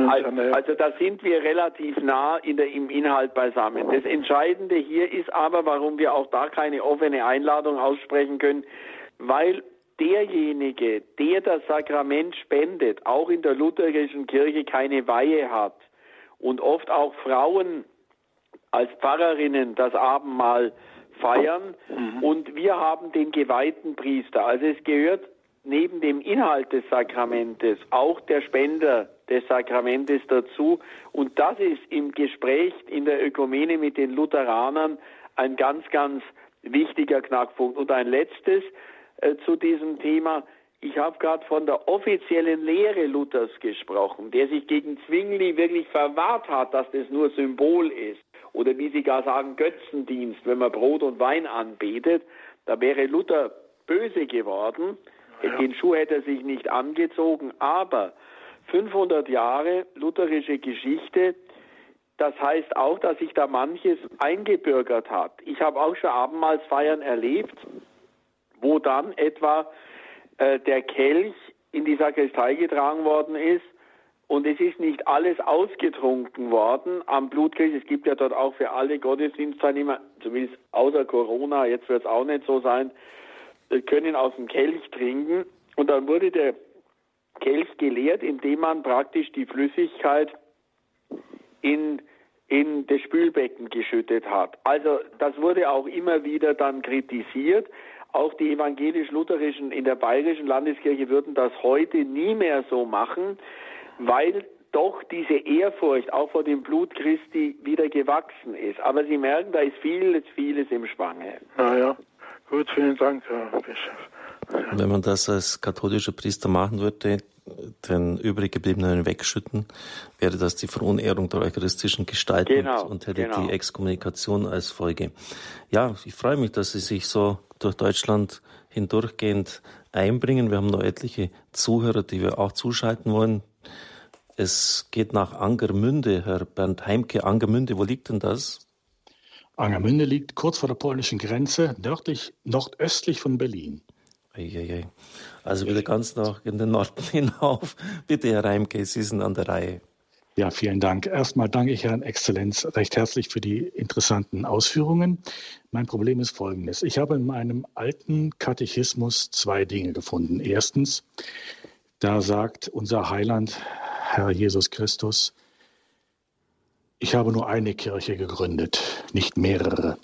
B: Also, also da sind wir relativ nah in der, im Inhalt beisammen. Das Entscheidende hier ist aber, warum wir auch da keine offene Einladung aussprechen können, weil derjenige, der das Sakrament spendet, auch in der lutherischen Kirche keine Weihe hat und oft auch Frauen als Pfarrerinnen das Abendmahl feiern. Mhm. Und wir haben den geweihten Priester. Also es gehört neben dem Inhalt des Sakramentes auch der Spender des Sakramentes dazu. Und das ist im Gespräch in der Ökumene mit den Lutheranern ein ganz, ganz wichtiger Knackpunkt. Und ein letztes äh, zu diesem Thema. Ich habe gerade von der offiziellen Lehre Luthers gesprochen, der sich gegen Zwingli wirklich verwahrt hat, dass das nur Symbol ist oder wie Sie gar sagen, Götzendienst, wenn man Brot und Wein anbetet, da wäre Luther böse geworden. Ja. Den Schuh hätte er sich nicht angezogen, aber 500 Jahre lutherische Geschichte, das heißt auch, dass sich da manches eingebürgert hat. Ich habe auch schon Abendmahlsfeiern erlebt, wo dann etwa äh, der Kelch in die Sakristei getragen worden ist und es ist nicht alles ausgetrunken worden am Blutkirch. Es gibt ja dort auch für alle Gottesdienstteilnehmer, zumindest außer Corona, jetzt wird es auch nicht so sein, können aus dem Kelch trinken. Und dann wurde der Kelch geleert, indem man praktisch die Flüssigkeit in, in das Spülbecken geschüttet hat. Also das wurde auch immer wieder dann kritisiert. Auch die evangelisch-lutherischen in der bayerischen Landeskirche würden das heute nie mehr so machen weil doch diese Ehrfurcht auch vor dem Blut Christi wieder gewachsen ist. Aber Sie merken, da ist vieles, vieles im Schwange.
F: Naja, gut, vielen Dank, Herr Bischof.
A: Wenn man das als katholischer Priester machen würde, den übrig gebliebenen wegschütten, wäre das die Verunehrung der eucharistischen Gestalt genau, und hätte genau. die Exkommunikation als Folge. Ja, ich freue mich, dass Sie sich so durch Deutschland hindurchgehend einbringen. Wir haben noch etliche Zuhörer, die wir auch zuschalten wollen. Es geht nach Angermünde, Herr Bernd Heimke. Angermünde, wo liegt denn das?
G: Angermünde liegt kurz vor der polnischen Grenze, nördlich, nordöstlich von Berlin.
A: Eieiei. Also wieder ganz nach in den Norden hinauf. Bitte, Herr Heimke, Sie sind an der Reihe.
G: Ja, vielen Dank. Erstmal danke ich Herrn Exzellenz recht herzlich für die interessanten Ausführungen. Mein Problem ist folgendes. Ich habe in meinem alten Katechismus zwei Dinge gefunden. Erstens, da sagt unser Heiland Herr Jesus Christus, ich habe nur eine Kirche gegründet, nicht mehrere.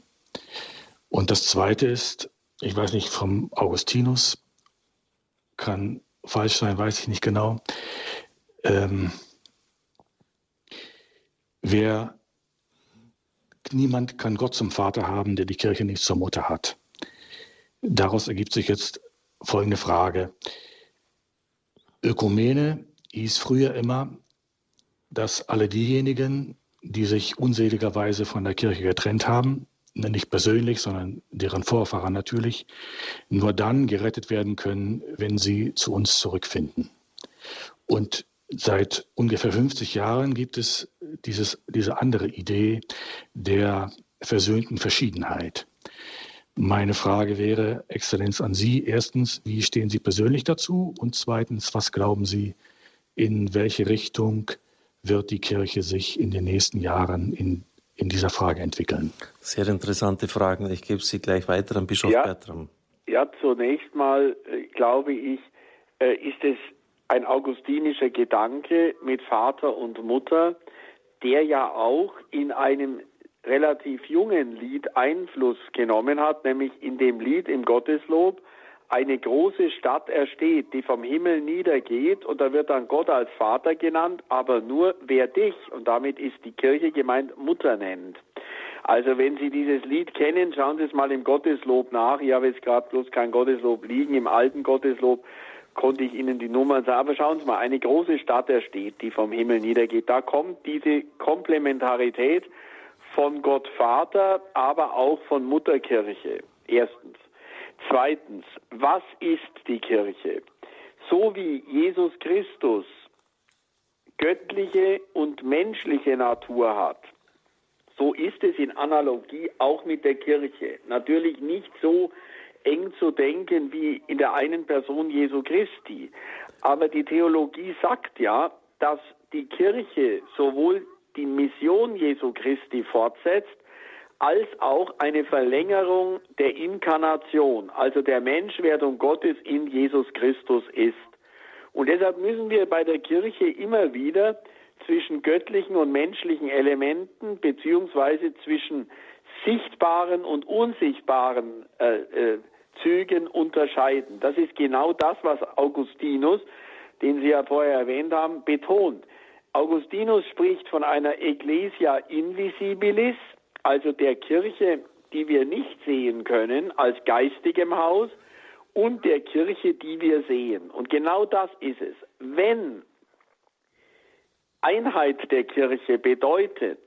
G: Und das Zweite ist, ich weiß nicht, vom Augustinus, kann falsch sein, weiß ich nicht genau. Ähm, wer, niemand kann Gott zum Vater haben, der die Kirche nicht zur Mutter hat. Daraus ergibt sich jetzt folgende Frage. Ökumene hieß früher immer, dass alle diejenigen, die sich unseligerweise von der Kirche getrennt haben, nicht persönlich, sondern deren Vorfahrer natürlich, nur dann gerettet werden können, wenn sie zu uns zurückfinden. Und seit ungefähr 50 Jahren gibt es dieses, diese andere Idee der versöhnten Verschiedenheit. Meine Frage wäre, Exzellenz, an Sie. Erstens, wie stehen Sie persönlich dazu? Und zweitens, was glauben Sie, in welche Richtung wird die Kirche sich in den nächsten Jahren in, in dieser Frage entwickeln?
A: Sehr interessante Fragen. Ich gebe sie gleich weiter an Bischof
B: ja,
A: Bertram.
B: Ja, zunächst mal äh, glaube ich, äh, ist es ein augustinischer Gedanke mit Vater und Mutter, der ja auch in einem relativ jungen Lied Einfluss genommen hat, nämlich in dem Lied im Gotteslob, eine große Stadt ersteht, die vom Himmel niedergeht und da wird dann Gott als Vater genannt, aber nur wer dich, und damit ist die Kirche gemeint, Mutter nennt. Also wenn Sie dieses Lied kennen, schauen Sie es mal im Gotteslob nach. Ich habe jetzt gerade bloß kein Gotteslob liegen, im alten Gotteslob konnte ich Ihnen die Nummern sagen. Aber schauen Sie mal, eine große Stadt ersteht, die vom Himmel niedergeht. Da kommt diese Komplementarität von Gott Vater, aber auch von Mutterkirche. Erstens. Zweitens, was ist die Kirche? So wie Jesus Christus göttliche und menschliche Natur hat, so ist es in Analogie auch mit der Kirche. Natürlich nicht so eng zu denken wie in der einen Person Jesu Christi. Aber die Theologie sagt ja, dass die Kirche sowohl die Mission Jesu Christi fortsetzt, als auch eine Verlängerung der Inkarnation, also der Menschwerdung Gottes in Jesus Christus ist. Und deshalb müssen wir bei der Kirche immer wieder zwischen göttlichen und menschlichen Elementen beziehungsweise zwischen sichtbaren und unsichtbaren äh, äh, Zügen unterscheiden. Das ist genau das, was Augustinus, den Sie ja vorher erwähnt haben, betont. Augustinus spricht von einer Ecclesia invisibilis, also der Kirche, die wir nicht sehen können, als geistigem Haus, und der Kirche, die wir sehen. Und genau das ist es. Wenn Einheit der Kirche bedeutet,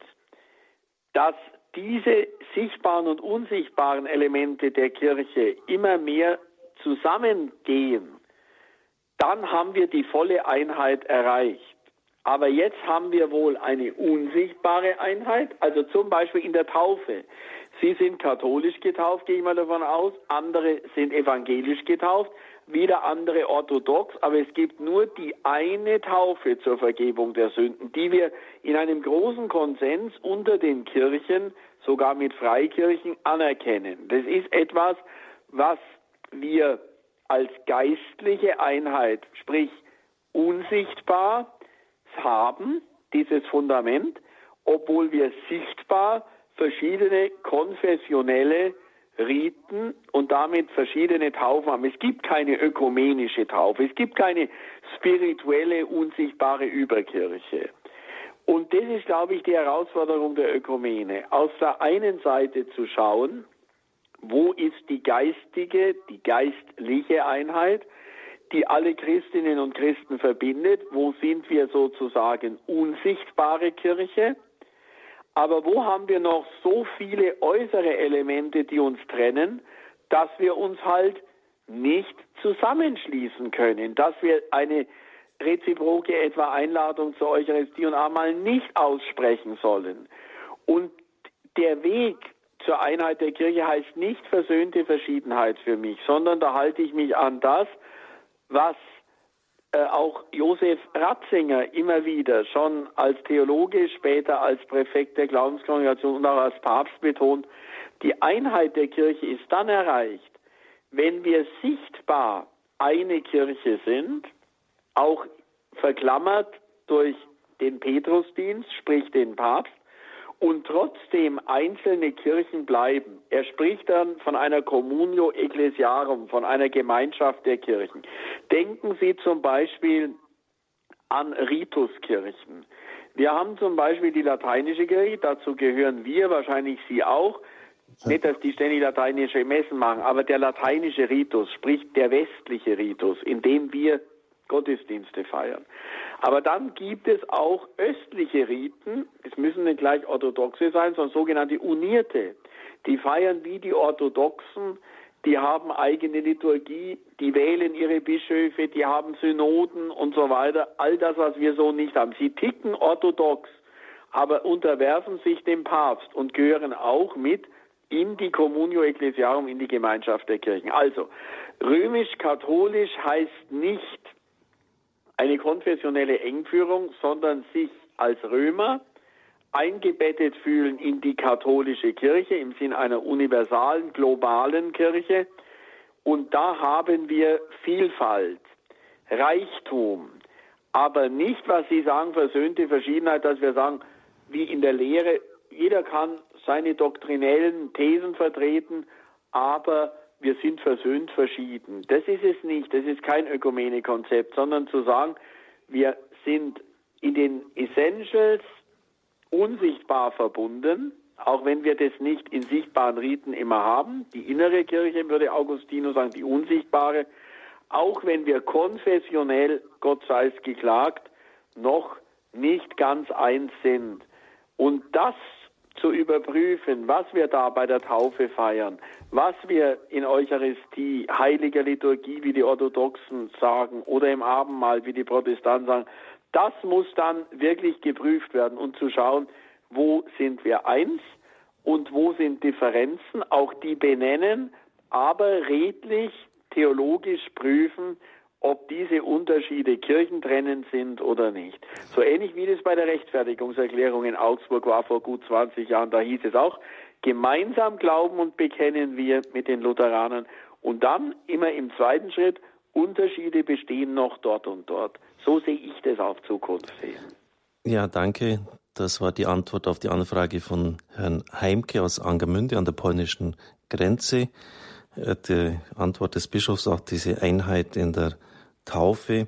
B: dass diese sichtbaren und unsichtbaren Elemente der Kirche immer mehr zusammengehen, dann haben wir die volle Einheit erreicht. Aber jetzt haben wir wohl eine unsichtbare Einheit, also zum Beispiel in der Taufe. Sie sind katholisch getauft, gehe ich mal davon aus, andere sind evangelisch getauft, wieder andere orthodox, aber es gibt nur die eine Taufe zur Vergebung der Sünden, die wir in einem großen Konsens unter den Kirchen, sogar mit Freikirchen, anerkennen. Das ist etwas, was wir als geistliche Einheit, sprich unsichtbar, haben, dieses Fundament, obwohl wir sichtbar verschiedene konfessionelle Riten und damit verschiedene Taufen haben. Es gibt keine ökumenische Taufe, es gibt keine spirituelle, unsichtbare Überkirche. Und das ist, glaube ich, die Herausforderung der Ökumene. Auf der einen Seite zu schauen, wo ist die geistige, die geistliche Einheit, die alle Christinnen und Christen verbindet, wo sind wir sozusagen unsichtbare Kirche, aber wo haben wir noch so viele äußere Elemente, die uns trennen, dass wir uns halt nicht zusammenschließen können, dass wir eine reziproke etwa Einladung zur Eucharistie und Abendmahl nicht aussprechen sollen. Und der Weg zur Einheit der Kirche heißt nicht versöhnte Verschiedenheit für mich, sondern da halte ich mich an das, was auch Josef Ratzinger immer wieder schon als Theologe, später als Präfekt der Glaubenskongregation und auch als Papst betont, die Einheit der Kirche ist dann erreicht, wenn wir sichtbar eine Kirche sind, auch verklammert durch den Petrusdienst, sprich den Papst, und trotzdem einzelne Kirchen bleiben. Er spricht dann von einer Communio Ecclesiarum, von einer Gemeinschaft der Kirchen. Denken Sie zum Beispiel an Rituskirchen. Wir haben zum Beispiel die lateinische Kirche, dazu gehören wir, wahrscheinlich Sie auch. Nicht, dass die ständig lateinische Messen machen, aber der lateinische Ritus, sprich der westliche Ritus, in dem wir Gottesdienste feiern. Aber dann gibt es auch östliche Riten, es müssen nicht gleich orthodoxe sein, sondern sogenannte Unierte. Die feiern wie die Orthodoxen, die haben eigene Liturgie, die wählen ihre Bischöfe, die haben Synoden und so weiter. All das, was wir so nicht haben. Sie ticken orthodox, aber unterwerfen sich dem Papst und gehören auch mit in die Communio Ecclesiarum, in die Gemeinschaft der Kirchen. Also, römisch-katholisch heißt nicht, eine konfessionelle Engführung, sondern sich als Römer eingebettet fühlen in die katholische Kirche im Sinn einer universalen, globalen Kirche. Und da haben wir Vielfalt, Reichtum, aber nicht, was Sie sagen, versöhnte Verschiedenheit, dass wir sagen, wie in der Lehre, jeder kann seine doktrinellen Thesen vertreten, aber wir sind versöhnt verschieden. Das ist es nicht. Das ist kein Ökumene-Konzept, sondern zu sagen, wir sind in den Essentials unsichtbar verbunden, auch wenn wir das nicht in sichtbaren Riten immer haben. Die innere Kirche, würde Augustinus sagen, die unsichtbare. auch wenn wir konfessionell, Gott sei es geklagt, noch nicht ganz eins sind. Und das zu überprüfen, was wir da bei der Taufe feiern, was wir in Eucharistie, heiliger Liturgie, wie die Orthodoxen sagen, oder im Abendmahl, wie die Protestanten sagen, das muss dann wirklich geprüft werden und zu schauen, wo sind wir eins und wo sind Differenzen, auch die benennen, aber redlich, theologisch prüfen, ob diese Unterschiede kirchentrennend sind oder nicht. So ähnlich wie das bei der Rechtfertigungserklärung in Augsburg war vor gut 20 Jahren. Da hieß es auch, gemeinsam glauben und bekennen wir mit den Lutheranern. Und dann immer im zweiten Schritt, Unterschiede bestehen noch dort und dort. So sehe ich das auf Zukunft sehen.
A: Ja, danke. Das war die Antwort auf die Anfrage von Herrn Heimke aus Angermünde an der polnischen Grenze. Die Antwort des Bischofs auch diese Einheit in der Taufe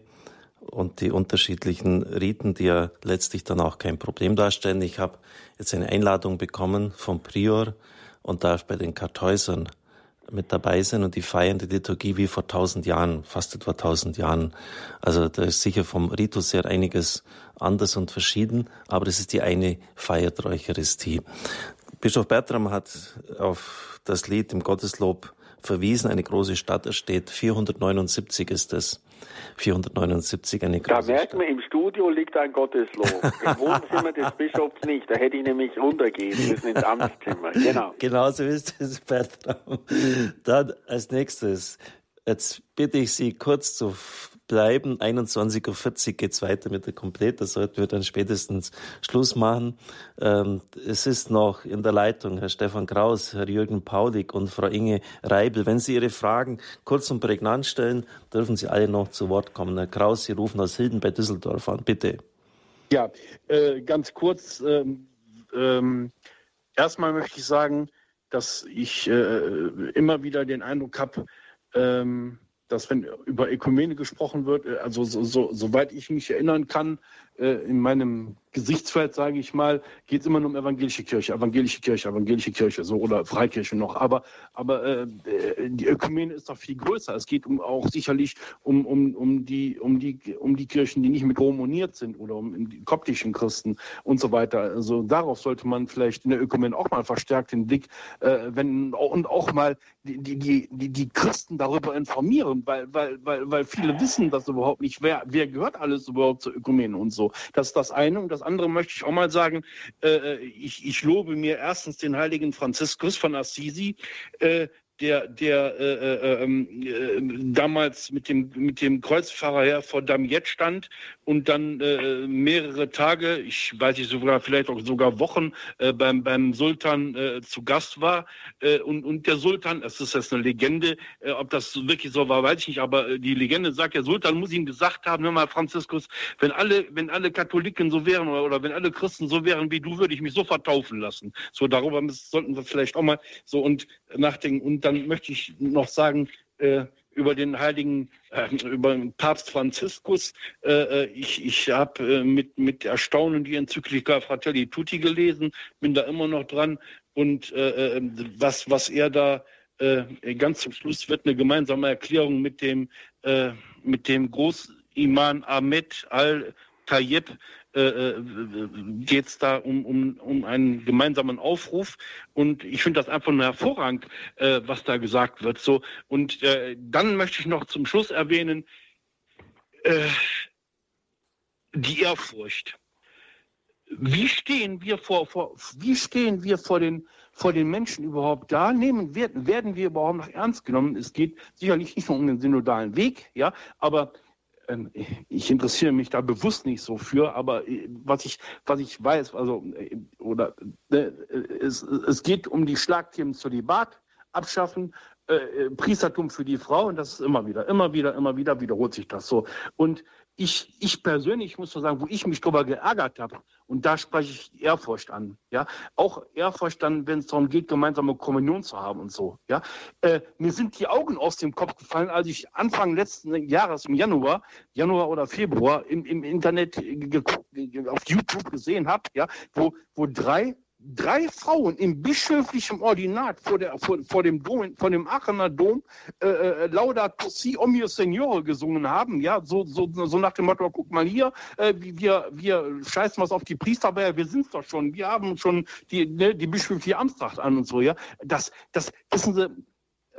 A: und die unterschiedlichen Riten, die ja letztlich dann auch kein Problem darstellen. Ich habe jetzt eine Einladung bekommen vom Prior und darf bei den Kartäusern mit dabei sein und die feiern die Liturgie wie vor tausend Jahren, fast etwa tausend Jahren. Also da ist sicher vom Ritus her einiges anders und verschieden, aber das ist die eine Feier der Eucharistie. Bischof Bertram hat auf das Lied im Gotteslob verwiesen, eine große Stadt ersteht. 479 ist es. 479 eine große
B: Da merkt man, im Studio liegt ein Gotteslob. Im Wohnzimmer des Bischofs nicht. Da hätte ich nämlich runtergehen müssen ins Amtszimmer. Genau.
A: Genau so ist es, Bertram. Dann als nächstes. Jetzt bitte ich Sie kurz zu bleiben. 21.40 Uhr geht's weiter mit der Komplett. Da sollten wir dann spätestens Schluss machen. Ähm, es ist noch in der Leitung Herr Stefan Kraus, Herr Jürgen Paulik und Frau Inge Reibel. Wenn Sie Ihre Fragen kurz und prägnant stellen, dürfen Sie alle noch zu Wort kommen. Herr Kraus, Sie rufen aus Hilden bei Düsseldorf an. Bitte.
H: Ja, äh, ganz kurz. Ähm, ähm, erstmal möchte ich sagen, dass ich äh, immer wieder den Eindruck habe, ähm, dass wenn über Ökumene gesprochen wird, äh, also so, so, soweit ich mich erinnern kann, in meinem Gesichtsfeld, sage ich mal, geht es immer nur um evangelische Kirche, evangelische Kirche, evangelische Kirche, so oder Freikirche noch. Aber, aber äh, die Ökumene ist doch viel größer. Es geht um, auch sicherlich um, um, um, die, um, die, um die Kirchen, die nicht mit romoniert sind oder um die koptischen Christen und so weiter. Also darauf sollte man vielleicht in der Ökumene auch mal verstärkt den Blick äh, wenden und auch mal die, die, die, die Christen darüber informieren, weil, weil, weil, weil viele wissen das überhaupt nicht. Wer, wer gehört alles überhaupt zur Ökumene und so. Das ist das eine. Und das andere möchte ich auch mal sagen, äh, ich, ich lobe mir erstens den heiligen Franziskus von Assisi, äh, der, der äh, äh, ähm, äh, damals mit dem, mit dem Kreuzfahrer her vor Damiette stand und dann äh, mehrere Tage, ich weiß nicht sogar, vielleicht auch sogar Wochen äh, beim, beim Sultan äh, zu Gast war. Und, und der Sultan, das ist jetzt eine Legende, ob das wirklich so war, weiß ich nicht, aber die Legende sagt, der Sultan muss ihm gesagt haben, hör mal, Franziskus, wenn alle, wenn alle Katholiken so wären oder, oder wenn alle Christen so wären wie du, würde ich mich sofort taufen lassen. So, darüber sollten wir vielleicht auch mal so und nachdenken. Und dann möchte ich noch sagen, äh, über den heiligen, äh, über Papst Franziskus. Äh, äh ich ich habe äh, mit, mit Erstaunen die Enzyklika Fratelli Tutti gelesen, bin da immer noch dran. Und äh, äh was, was er da ganz zum Schluss wird eine gemeinsame Erklärung mit dem, mit dem Großiman Ahmed al-Tayyib äh, äh geht es da um, um, um einen gemeinsamen Aufruf. Und ich finde das einfach ein hervorragend, äh, was da gesagt wird. So. Und äh, dann möchte ich noch zum Schluss erwähnen, äh, die Ehrfurcht. Wie stehen wir vor, vor, wie stehen wir vor den, vor den Menschen überhaupt da? Nehmen, werden, werden wir überhaupt noch ernst genommen? Es geht sicherlich nicht nur um den synodalen Weg, ja, aber ich interessiere mich da bewusst nicht so für, aber äh, was ich, was ich weiß, also, äh, oder ne, äh, es, es geht um die Schlagthemen Zölibat abschaffen, äh, Priestertum für die Frau und das ist immer wieder, immer wieder, immer wieder wiederholt sich das so. Und ich, ich persönlich muss so sagen, wo ich mich darüber geärgert habe, und da spreche ich Ehrfurcht an, ja, auch Ehrfurcht dann, wenn es darum geht, gemeinsame Kommunion zu haben und so, ja. Äh, mir sind die Augen aus dem Kopf gefallen, als ich Anfang letzten Jahres im Januar, Januar oder Februar im, im Internet auf YouTube gesehen habe, ja, wo, wo drei drei Frauen im bischöflichen Ordinat vor, der, vor, vor dem Dom, vor dem Aachener Dom äh, äh Laudato Si Omio Signore gesungen haben, ja, so, so, so nach dem Motto, guck mal hier, äh, wir, wir scheißen was auf die Priester, aber wir sind's doch schon, wir haben schon die, ne, die bischöfliche Amtstracht an und so, ja. Das, das, wissen Sie,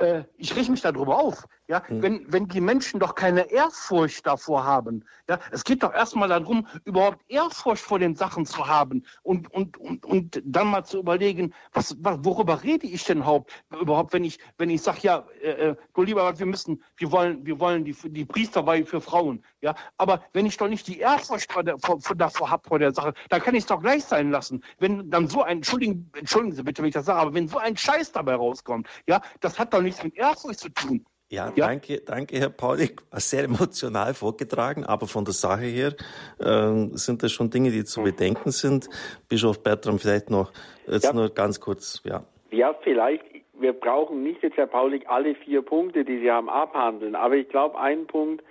H: äh, ich richte mich darüber auf. Ja, mhm. wenn, wenn die Menschen doch keine Ehrfurcht davor haben. Ja, es geht doch erstmal darum, überhaupt Ehrfurcht vor den Sachen zu haben und, und, und, und dann mal zu überlegen, was, worüber rede ich denn überhaupt, überhaupt wenn ich, wenn ich sage, ja, äh, äh du lieber, wir müssen, wir wollen, wir wollen die, die Priesterweihe für Frauen. Ja, aber wenn ich doch nicht die Ehrfurcht vor der, vor, vor, davor habe vor der Sache, dann kann ich es doch gleich sein lassen. Wenn dann so ein, entschuldigen, entschuldigen Sie bitte, wenn ich das sage, aber wenn so ein Scheiß dabei rauskommt, ja, das hat doch nichts mit Ehrfurcht zu tun.
A: Ja, ja, danke, danke, Herr Paulik. Sehr emotional vorgetragen, aber von der Sache her äh, sind das schon Dinge, die zu bedenken sind. Bischof Bertram, vielleicht noch jetzt ja. nur ganz kurz, ja.
B: Ja, vielleicht. Wir brauchen nicht jetzt, Herr Paulik, alle vier Punkte, die Sie haben, abhandeln. Aber ich glaube, ein Punkt,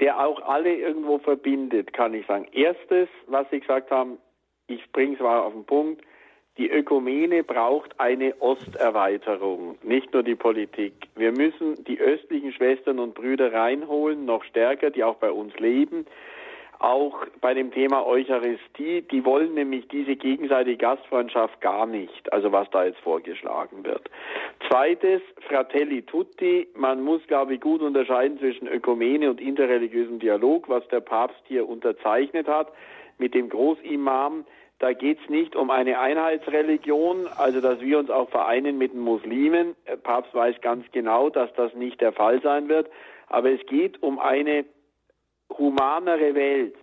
B: der auch alle irgendwo verbindet, kann ich sagen. Erstes, was Sie gesagt haben, ich bringe es mal auf den Punkt, die Ökumene braucht eine Osterweiterung, nicht nur die Politik. Wir müssen die östlichen Schwestern und Brüder reinholen, noch stärker, die auch bei uns leben. Auch bei dem Thema Eucharistie, die wollen nämlich diese gegenseitige Gastfreundschaft gar nicht, also was da jetzt vorgeschlagen wird. Zweites, Fratelli Tutti, man muss, glaube ich, gut unterscheiden zwischen Ökumene und interreligiösem Dialog, was der Papst hier unterzeichnet hat mit dem Großimam. Da geht es nicht um eine Einheitsreligion, also dass wir uns auch vereinen mit den Muslimen. Der Papst weiß ganz genau, dass das nicht der Fall sein wird. Aber es geht um eine humanere Welt,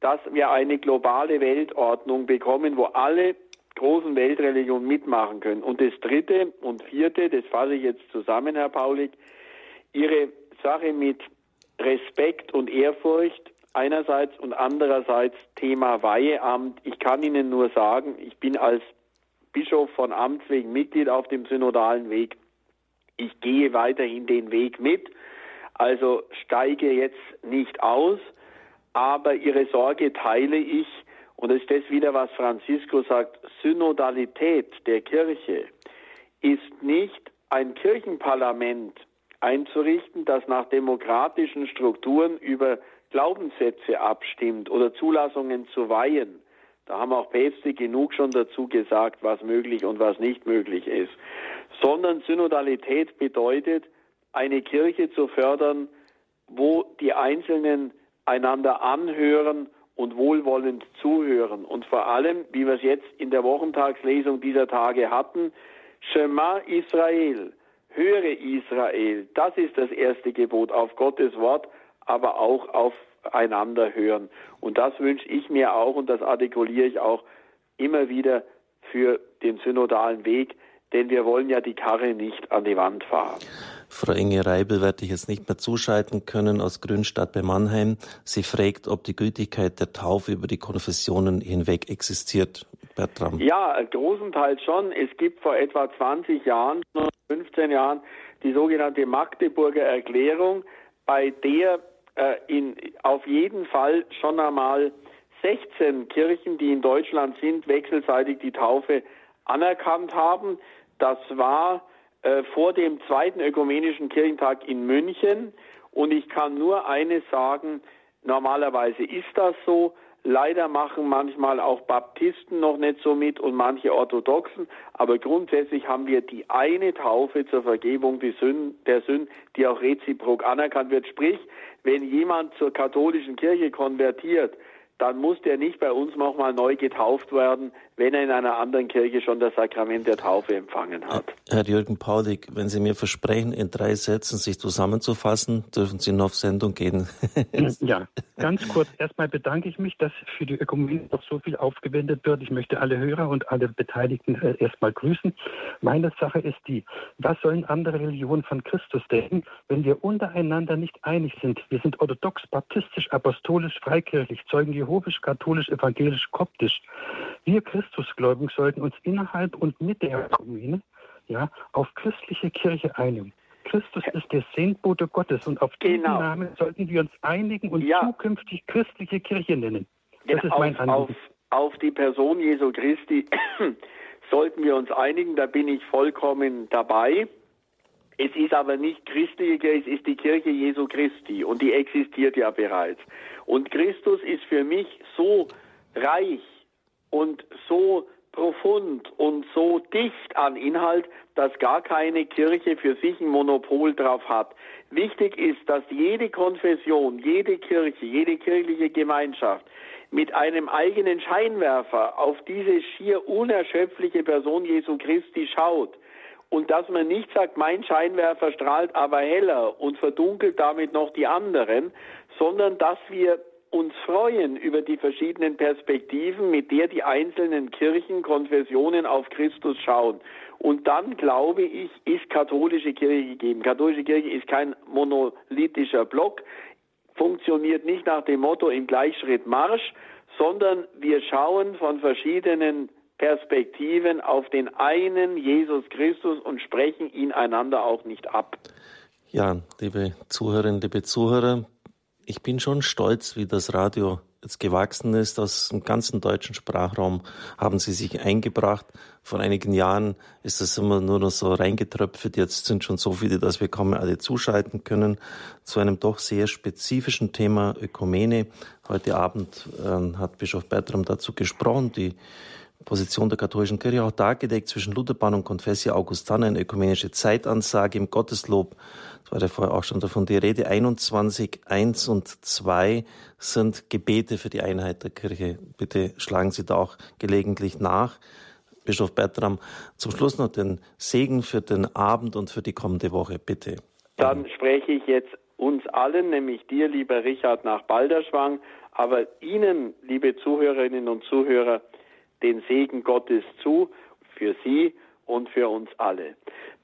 B: dass wir eine globale Weltordnung bekommen, wo alle großen Weltreligionen mitmachen können. Und das Dritte und Vierte, das fasse ich jetzt zusammen, Herr Paulik, Ihre Sache mit Respekt und Ehrfurcht einerseits und andererseits Thema Weiheamt. Ich kann Ihnen nur sagen, ich bin als Bischof von Amts wegen Mitglied auf dem synodalen Weg. Ich gehe weiterhin den Weg mit, also steige jetzt nicht aus, aber Ihre Sorge teile ich. Und es ist das wieder, was Franziskus sagt, Synodalität der Kirche ist nicht ein Kirchenparlament einzurichten, das nach demokratischen Strukturen über Glaubenssätze abstimmt oder Zulassungen zu weihen. Da haben auch Päpste genug schon dazu gesagt, was möglich und was nicht möglich ist. Sondern Synodalität bedeutet, eine Kirche zu fördern, wo die Einzelnen einander anhören und wohlwollend zuhören. Und vor allem, wie wir es jetzt in der Wochentagslesung dieser Tage hatten, Shema Israel, höre Israel, das ist das erste Gebot auf Gottes Wort aber auch aufeinander hören. Und das wünsche ich mir auch und das artikuliere ich auch immer wieder für den synodalen Weg, denn wir wollen ja die Karre nicht an die Wand fahren.
A: Frau Inge Reibel werde ich jetzt nicht mehr zuschalten können aus Grünstadt bei Mannheim. Sie fragt, ob die Gültigkeit der Taufe über die Konfessionen hinweg existiert. Bertram.
B: Ja, großenteils schon. Es gibt vor etwa 20 Jahren, 15 Jahren, die sogenannte Magdeburger Erklärung, bei der äh, in, auf jeden Fall schon einmal 16 Kirchen, die in Deutschland sind, wechselseitig die Taufe anerkannt haben. Das war äh, vor dem zweiten ökumenischen Kirchentag in München. Und ich kann nur eines sagen, normalerweise ist das so. Leider machen manchmal auch Baptisten noch nicht so mit und manche Orthodoxen, aber grundsätzlich haben wir die eine Taufe zur Vergebung der Sünden, die auch reziprok anerkannt wird. Sprich, wenn jemand zur katholischen Kirche konvertiert, dann muss der nicht bei uns nochmal neu getauft werden, wenn er in einer anderen Kirche schon das Sakrament der Taufe empfangen hat.
A: Herr Jürgen Paulik, wenn Sie mir versprechen, in drei Sätzen sich zusammenzufassen, dürfen Sie noch auf Sendung gehen.
I: ja, ganz kurz. Erstmal bedanke ich mich, dass für die Ökumene noch so viel aufgewendet wird. Ich möchte alle Hörer und alle Beteiligten äh, erstmal grüßen. Meine Sache ist die, was sollen andere Religionen von Christus denken, wenn wir untereinander nicht einig sind? Wir sind orthodox, baptistisch, apostolisch, freikirchlich, Zeugen Jehovisch, katholisch, evangelisch, koptisch. Wir Christusgläubigen sollten uns innerhalb und mit der Ökumene ja, auf christliche Kirche einigen. Christus ist der Sendbote Gottes und auf diesen genau. Namen sollten wir uns einigen und ja. zukünftig christliche Kirche nennen.
B: Das genau. ist mein Anliegen. Auf, auf die Person Jesu Christi sollten wir uns einigen, da bin ich vollkommen dabei. Es ist aber nicht christliche Kirche, es ist die Kirche Jesu Christi und die existiert ja bereits. Und Christus ist für mich so reich und so profund und so dicht an Inhalt, dass gar keine Kirche für sich ein Monopol drauf hat. Wichtig ist, dass jede Konfession, jede Kirche, jede kirchliche Gemeinschaft mit einem eigenen Scheinwerfer auf diese schier unerschöpfliche Person Jesu Christi schaut und dass man nicht sagt, mein Scheinwerfer strahlt aber heller und verdunkelt damit noch die anderen, sondern dass wir uns freuen über die verschiedenen Perspektiven, mit der die einzelnen Kirchen, Konfessionen auf Christus schauen. Und dann, glaube ich, ist katholische Kirche gegeben. Katholische Kirche ist kein monolithischer Block, funktioniert nicht nach dem Motto im Gleichschritt Marsch, sondern wir schauen von verschiedenen Perspektiven auf den einen Jesus Christus und sprechen ihn einander auch nicht ab.
A: Ja, liebe Zuhörerinnen, liebe Zuhörer, ich bin schon stolz, wie das Radio jetzt gewachsen ist. Aus dem ganzen deutschen Sprachraum haben sie sich eingebracht. Vor einigen Jahren ist das immer nur noch so reingetröpfelt. Jetzt sind schon so viele, dass wir kaum alle zuschalten können zu einem doch sehr spezifischen Thema Ökumene. Heute Abend äh, hat Bischof Bertram dazu gesprochen. Die Position der katholischen Kirche auch dargelegt zwischen Lutherbahn und Confessia Augustana, eine ökumenische Zeitansage im Gotteslob. Das war ja vorher auch schon davon die Rede. 21, 1 und 2 sind Gebete für die Einheit der Kirche. Bitte schlagen Sie da auch gelegentlich nach. Bischof Bertram, zum Schluss noch den Segen für den Abend und für die kommende Woche, bitte.
B: Dann spreche ich jetzt uns allen, nämlich dir, lieber Richard, nach Balderschwang, aber Ihnen, liebe Zuhörerinnen und Zuhörer, den Segen Gottes zu für Sie und für uns alle.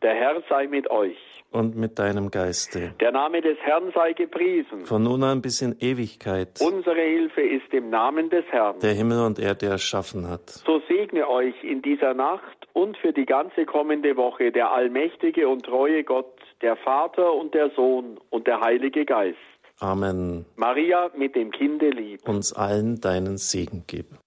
B: Der Herr sei mit euch.
A: Und mit deinem Geiste.
B: Der Name des Herrn sei gepriesen.
A: Von nun an bis in Ewigkeit.
B: Unsere Hilfe ist im Namen des Herrn.
A: Der Himmel und Erde erschaffen hat.
B: So segne euch in dieser Nacht und für die ganze kommende Woche der allmächtige und treue Gott, der Vater und der Sohn und der Heilige Geist.
A: Amen.
B: Maria mit dem Kinde lieb.
A: Uns allen deinen Segen geben.